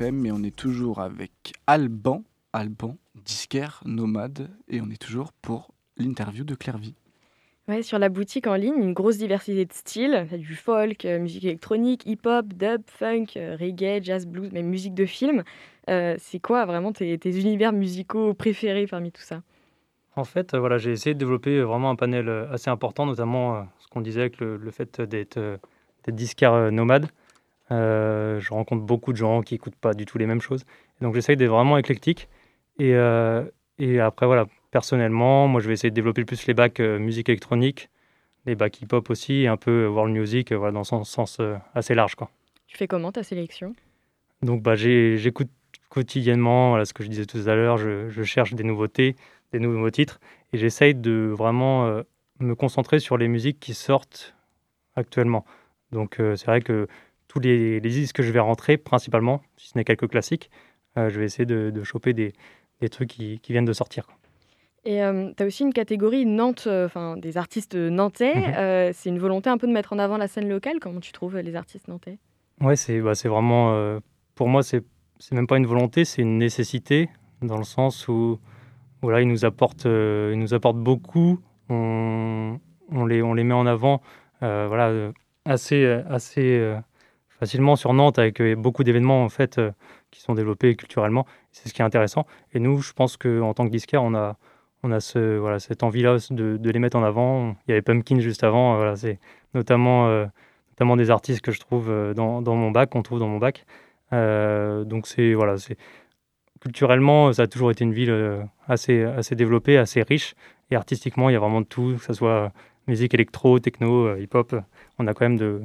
Speaker 1: FM, mais on est toujours avec Alban, Alban, disquaire, nomade, et on est toujours pour l'interview de Clairvy.
Speaker 3: Ouais, sur la boutique en ligne, une grosse diversité de styles. Du folk, euh, musique électronique, hip-hop, dub, funk, euh, reggae, jazz, blues, même musique de film. Euh, c'est quoi vraiment tes, tes univers musicaux préférés parmi tout ça?
Speaker 9: En fait, voilà, j'ai essayé de développer vraiment un panel assez important, notamment ce qu'on disait avec le, le fait d'être d'être disquaire nomade. Euh, je rencontre beaucoup de gens qui n'écoutent pas du tout les mêmes choses. Donc j'essaye d'être vraiment éclectique. Et, euh, et après, voilà, personnellement, moi je vais essayer de développer le plus les bacs euh, musique électronique, les bacs hip-hop aussi, et un peu world music, voilà, dans son sens assez large. Quoi.
Speaker 3: Tu fais comment ta sélection?
Speaker 9: Donc bah, j'écoute quotidiennement, voilà, ce que je disais tout à l'heure, je, je cherche des nouveautés, des nouveaux titres, et j'essaye de vraiment me concentrer sur les musiques qui sortent actuellement. Donc c'est vrai que tous les, les disques que je vais rentrer, principalement, si ce n'est quelques classiques, euh, je vais essayer de, de choper des, des trucs qui, qui viennent de sortir. quoi.
Speaker 3: Et tu as aussi une catégorie Nantes, euh, enfin des artistes nantais.
Speaker 9: Mhm.
Speaker 3: Euh, c'est une volonté un peu de mettre en avant la scène locale. Comment tu trouves euh, les artistes nantais?
Speaker 9: Ouais, c'est bah, vraiment. euh, pour moi, c'est même pas une volonté, c'est une nécessité, dans le sens où voilà, ils, nous apportent, euh, ils nous apportent beaucoup. On, on, les, on les met en avant euh, voilà, euh, assez, euh, assez euh, facilement sur Nantes, avec euh, beaucoup d'événements en fait, euh, qui sont développés culturellement. C'est ce qui est intéressant. Et nous, je pense qu'en tant que disquaire, on a, on a ce, voilà, cette envie-là de, de les mettre en avant. Il y avait Pumpkin juste avant, euh, voilà, c'est notamment. notamment des artistes que je trouve dans, dans mon bac, qu'on trouve dans mon bac. Donc c'est voilà, c'est culturellement, ça a toujours été une ville assez assez développée, assez riche, et artistiquement, il y a vraiment de tout, que ce soit musique électro, techno, hip-hop. On a quand même de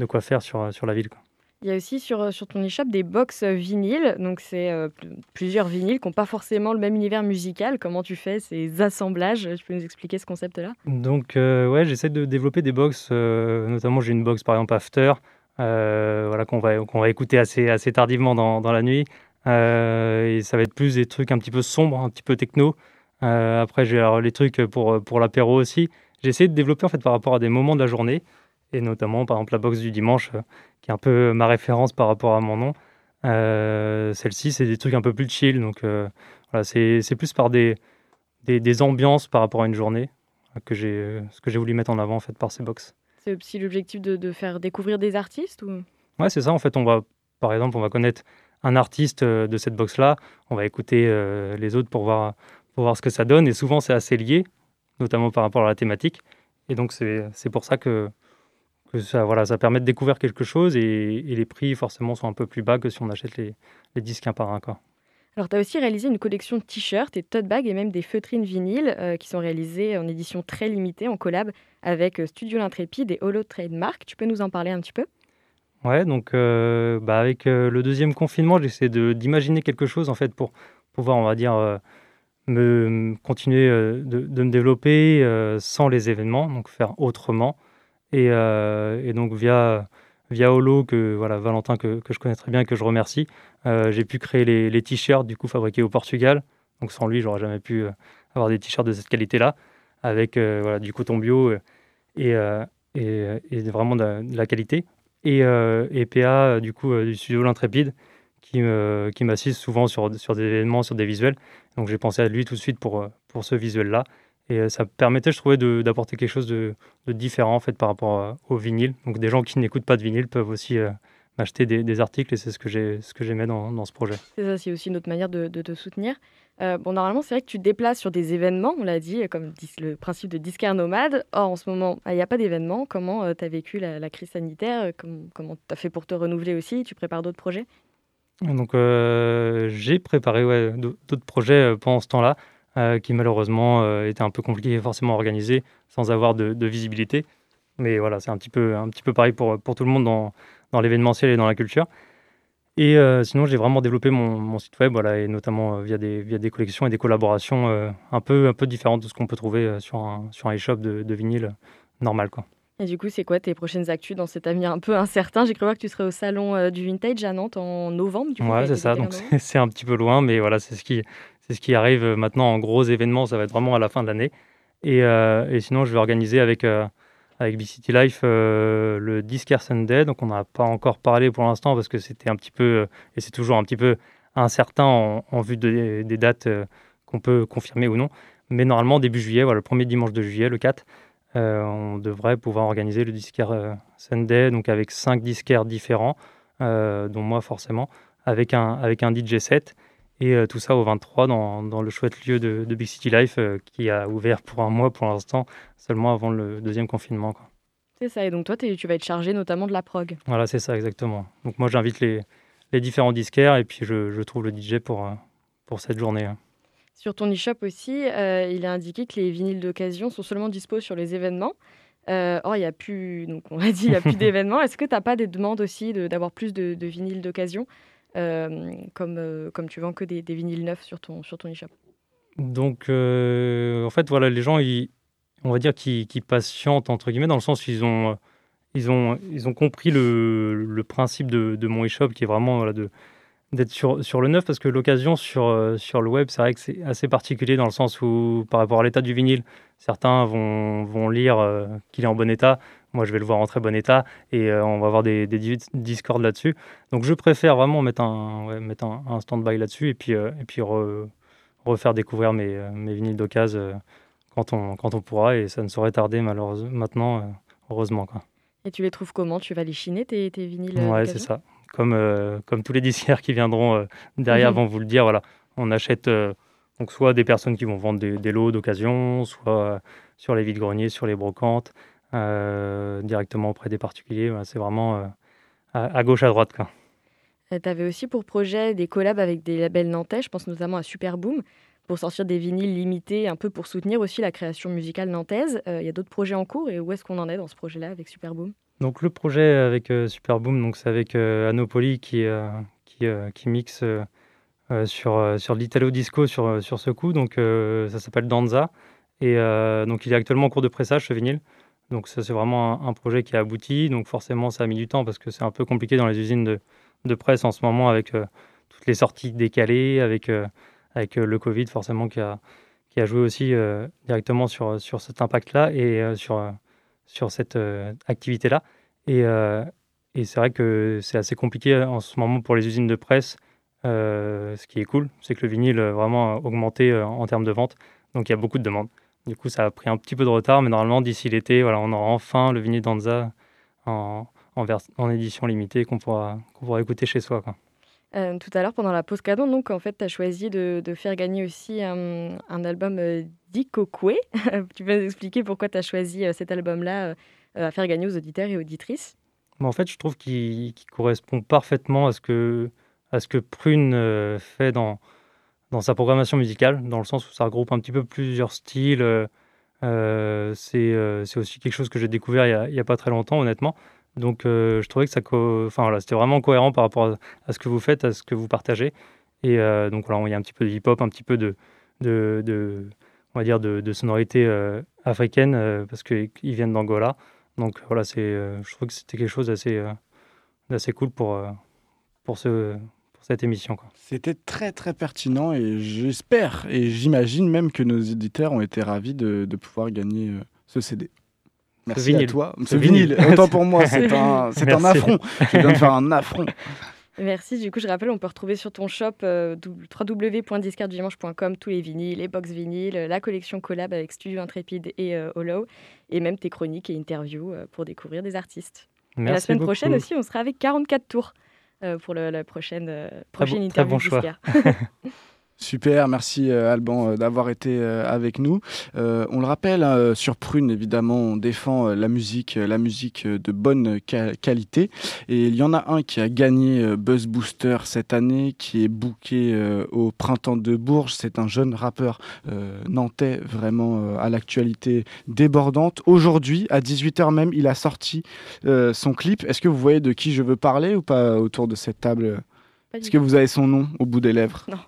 Speaker 9: de quoi faire sur sur la ville. quoi.
Speaker 3: Il y a aussi sur, euh, sur ton e-shop des box euh, vinyles. Donc, c'est euh, pl- plusieurs vinyles qui n'ont pas forcément le même univers musical. Comment tu fais ces assemblages? Tu peux nous expliquer ce concept-là?
Speaker 9: Donc, euh, ouais, j'essaie de développer des box. euh, notamment, j'ai une box par exemple After, euh, voilà, qu'on va, qu'on va écouter assez, assez tardivement dans, dans la nuit. Euh, et ça va être plus des trucs un petit peu sombres, un petit peu techno. Euh, après, j'ai les trucs pour, pour l'apéro aussi. J'ai essayé de développer en fait par rapport à des moments de la journée. Et notamment, par exemple, la box du dimanche, euh, qui est un peu ma référence par rapport à mon nom. Euh, Celle-ci, c'est des trucs un peu plus chill. Donc, euh, voilà, c'est plus par des, des, des ambiances par rapport à une journée que j'ai ce que j'ai voulu mettre en avant en fait par ces box.
Speaker 3: C'est aussi l'objectif de, de faire découvrir des artistes ou...
Speaker 9: Ouais, c'est ça en fait, on va par exemple, on va connaître un artiste de cette box là, on va écouter euh, les autres pour voir pour voir ce que ça donne et souvent c'est assez lié, notamment par rapport à la thématique et donc c'est c'est pour ça que que ça voilà, ça permet de découvrir quelque chose et, et les prix forcément sont un peu plus bas que si on achète les, les disques un par un quoi.
Speaker 3: Alors, tu as aussi réalisé une collection de t-shirts et de tote bags et même des feutrines vinyles euh, qui sont réalisées en édition très limitée, en collab avec euh, Studio L'Intrépide et Holo Trademark. Tu peux nous en parler un petit peu?
Speaker 9: Ouais, donc euh, bah, avec euh, le deuxième confinement, j'essaie d'imaginer quelque chose en fait pour pouvoir, on va dire, me continuer de, de me développer sans les événements, donc faire autrement. Et, euh, et donc via via Holo que voilà Valentin que, que je connais très bien et que je remercie, euh, j'ai pu créer les, t-shirts du coup fabriqués au Portugal. Donc sans lui, j'aurais jamais pu euh, avoir des t-shirts de cette qualité-là, avec voilà du coton bio et, et, et vraiment de la- qualité et, et PA du coup du studio L'Intrépide qui qui m'assiste souvent sur, sur des événements, sur des visuels. Donc j'ai pensé à lui tout de suite pour, pour ce visuel-là. Et euh, ça permettait, je trouvais, d'apporter quelque chose de, de différent en fait par rapport à- au vinyle. Donc des gens qui n'écoutent pas de vinyle peuvent aussi euh, m'acheter des, des articles et c'est ce que j'ai ce que j'aimais dans, dans ce projet.
Speaker 3: C'est ça, c'est aussi une autre manière de, de te soutenir. Euh, bon, normalement, c'est vrai que tu te déplaces sur des événements, on l'a dit, comme le principe de disquaire nomade. Or, en ce moment, ah, il n'y a pas d'événement. Comment tu as vécu la, la crise sanitaire? Euh, Comment tu as fait pour te renouveler aussi? Tu prépares d'autres projets?
Speaker 9: Donc euh, j'ai préparé ouais, d'autres projets euh, pendant ce temps-là euh, qui malheureusement euh, étaient un peu compliqués forcément à organiser sans avoir de, de visibilité. Mais voilà, c'est un petit peu, un petit peu pareil pour, pour tout le monde dans, dans l'événementiel et dans la culture. Et euh, sinon, j'ai vraiment développé mon, mon site web, voilà, et notamment euh, via, des, via des collections et des collaborations euh, un, peu, un peu différentes de ce qu'on peut trouver euh, sur un, sur un e-shop de, de vinyle euh, normal. Quoi.
Speaker 3: Et du coup, c'est quoi tes prochaines actus dans cet avenir un peu incertain? J'ai cru voir que tu serais au salon euh, du vintage à Nantes en novembre. Du coup,
Speaker 9: Ouais, c'est ça. Donc c'est un petit peu loin, mais voilà, c'est ce qui, c'est ce qui arrive euh, maintenant en gros événements. Ça va être vraiment à la fin de l'année. Et, euh, sinon, je vais organiser avec, euh, avec City Life le Discar Sunday. Donc on n'a pas encore parlé pour l'instant parce que c'était un petit peu, et c'est toujours un petit peu incertain en, vue de- des dates qu'on peut confirmer ou non. Mais normalement, début juillet, voilà, le premier dimanche de juillet, le 4, euh, on devrait pouvoir organiser le Discar euh, Sunday, donc avec cinq disquaires différents, dont moi forcément, avec un, avec un DJ set. Et euh, tout ça au 23 dans, dans le chouette lieu de, de Big City Life euh, qui a ouvert pour un mois pour l'instant, seulement avant le deuxième confinement. quoi.
Speaker 3: C'est ça, et donc toi, tu vas être chargé notamment de la prog.
Speaker 9: Voilà, c'est ça exactement. Donc moi j'invite les, les différents disquaires et puis je, je trouve le DJ pour, euh, pour cette journée. hein.
Speaker 3: Sur ton e-shop aussi, euh, il est indiqué que les vinyles d'occasion sont seulement dispo sur les événements. Euh, or, il n'y a plus, donc on a dit, il y a plus [laughs] d'événements. Est-ce que tu n'as pas des demandes aussi de- d'avoir plus de, de vinyles d'occasion, comme, euh, comme tu vends que des, des vinyles neufs sur ton, sur ton e-shop.
Speaker 9: Donc, euh, en fait, voilà, les gens, ils, on va dire qu'ils qu'ils patientent, entre guillemets, dans le sens où ils ont, euh, ils ont, ils ont compris le, le principe de, de mon e-shop, qui est vraiment voilà, de d'être sur, sur le neuf, parce que l'occasion sur, euh, sur le web, c'est vrai que c'est assez particulier dans le sens où, par rapport à l'état du vinyle, certains vont, vont lire euh, qu'il est en bon état, moi je vais le voir en très bon état, et euh, on va avoir des, des dis- discords là-dessus. Donc je préfère vraiment mettre un, ouais, mettre un, un stand-by là-dessus, et puis, euh, et puis re- refaire découvrir mes, euh, mes vinyles d'occasion quand, on, quand on pourra, et ça ne saurait tarder malheureusement maintenant, heureusement. Quoi.
Speaker 3: Et tu les trouves comment? Tu vas les chiner, tes, tes vinyles
Speaker 9: Ouais, c'est ça. Comme, comme tous les disquaires qui viendront derrière
Speaker 3: Mhm.
Speaker 9: vont vous le dire, voilà, on achète donc soit des personnes qui vont vendre des, des lots d'occasion, soit sur les vides-greniers, sur les brocantes, directement auprès des particuliers. C'est vraiment euh, à, à gauche, à droite. Quoi.
Speaker 3: tu avais aussi pour projet des collabs avec des labels nantais, je pense notamment à Superboom, pour sortir des vinyles limités, un peu pour soutenir aussi la création musicale nantaise. Euh, Il y a d'autres projets en cours, et où est-ce qu'on en est dans ce projet-là avec Superboom?
Speaker 9: Donc le projet avec euh, Superboom, c'est avec euh, Anopoli qui, euh, qui, euh, qui mixe euh, euh, sur, euh, sur l'italo disco sur, euh, sur ce coup. Donc euh, ça s'appelle Danza. Et euh, donc il est actuellement en cours de pressage ce vinyle. Donc ça c'est vraiment un, projet qui a abouti. Donc forcément ça a mis du temps parce que c'est un peu compliqué dans les usines de, de presse en ce moment avec euh, toutes les sorties décalées, avec, euh, avec euh, le Covid forcément qui a, qui a joué aussi directement sur, sur cet impact-là et sur, sur cette activité-là. Et, et c'est vrai que c'est assez compliqué en ce moment pour les usines de presse. Ce qui est cool, c'est que le vinyle a vraiment augmenté en termes de vente. Donc il y a beaucoup de demandes. Du coup, ça a pris un petit peu de retard, mais normalement, d'ici l'été, voilà, on aura enfin le vinyle Danza en, en, édition limitée qu'on pourra, qu'on pourra écouter chez soi. Quoi.
Speaker 3: Euh, tout à l'heure, pendant la pause cadeau, donc en fait, tu as choisi de, de faire gagner aussi un, un album euh, d'Ikokwe. [laughs] tu peux nous expliquer pourquoi tu as choisi euh, cet album-là euh, à faire gagner aux auditeurs et auditrices?
Speaker 9: En fait, je trouve qu'il correspond parfaitement à ce que, à ce que Prune euh, fait dans, dans sa programmation musicale, dans le sens où ça regroupe un petit peu plusieurs styles. euh, euh, c'est euh, c'est aussi quelque chose que j'ai découvert il n'y a, pas très longtemps, honnêtement. Donc, je trouvais que c'était vraiment cohérent par rapport à, ce que vous faites, à ce que vous partagez. Et donc voilà, il y a un petit peu de hip-hop, un petit peu de, on va dire de, de sonorité africaine parce qu'ils viennent d'Angola. Donc voilà, je trouve que c'était quelque chose d'assez, d'assez cool pour, pour, ce, pour cette émission. Quoi.
Speaker 1: C'était très très pertinent et j'espère et j'imagine même que nos éditeurs ont été ravis de, de pouvoir gagner euh, ce CD. Merci à
Speaker 9: vinyle.
Speaker 1: toi.
Speaker 9: Ce
Speaker 1: Ce vinyle,
Speaker 9: vinyle.
Speaker 1: autant pour moi, [laughs] c'est un,
Speaker 9: Merci.
Speaker 1: affront. Je viens de faire un affront.
Speaker 3: Merci. Du coup, je rappelle, on peut retrouver sur ton shop euh, www.discardudimanche.com tous les vinyles, les box vinyles, la collection collab avec Studio Intrépide et euh, Hollow, et même tes chroniques et interviews euh, pour découvrir des artistes. et la
Speaker 9: Merci
Speaker 3: semaine
Speaker 9: beaucoup.
Speaker 3: prochaine aussi, on sera avec 44 tours pour le- la prochaine, euh, prochaine
Speaker 9: bon- très
Speaker 3: interview
Speaker 9: bon choix. [laughs]
Speaker 1: Super, merci euh, Alban euh, d'avoir été euh, avec nous. Euh, on le rappelle, euh, sur Prune, évidemment, on défend la musique, la musique de bonne qualité. Et il y en a un qui a gagné Buzz Booster cette année, qui est booké euh, au Printemps de Bourges. C'est un jeune rappeur euh, nantais, vraiment euh, à l'actualité débordante. Aujourd'hui, à 18h même, il a sorti euh, son clip. Est-ce que vous voyez de qui je veux parler ou pas autour de cette table? Est-ce que vous avez son nom au bout des lèvres?
Speaker 3: Non.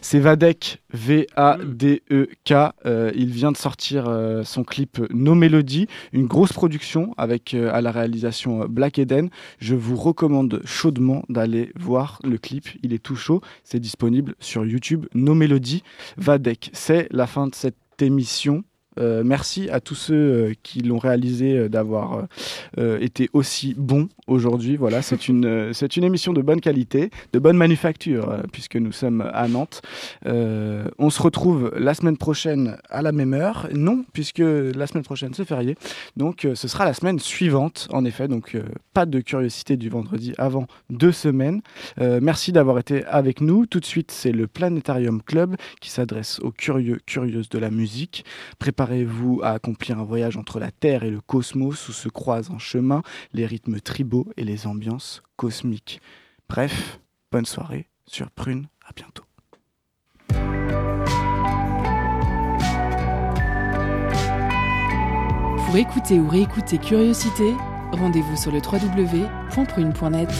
Speaker 1: C'est Vadek, V-A-D-E-K. Euh, il vient de sortir euh, son clip No Melody, une grosse production avec euh, à la réalisation Black Eden. Je vous recommande chaudement d'aller voir le clip. Il est tout chaud. C'est disponible sur YouTube. No Melody, Vadek. C'est la fin de cette émission. Euh, merci à tous ceux euh, qui l'ont réalisé euh, d'avoir été aussi bons aujourd'hui. Voilà, c'est une, c'est une émission de bonne qualité, de bonne manufacture, puisque nous sommes à Nantes. On se retrouve la semaine prochaine à la même heure. Non, puisque la semaine prochaine c'est férié. Donc ce sera la semaine suivante, en effet. Donc pas de curiosité du vendredi avant deux semaines. Merci d'avoir été avec nous. Tout de suite, c'est le Planétarium Club qui s'adresse aux curieux, curieuses de la musique. Préparez-vous à accomplir un voyage entre la Terre et le cosmos où se croisent en chemin les rythmes tribaux et les ambiances cosmiques. Bref, bonne soirée sur Prune. À bientôt.
Speaker 2: Pour écouter ou réécouter Curiosité, rendez-vous sur le www.prune.net.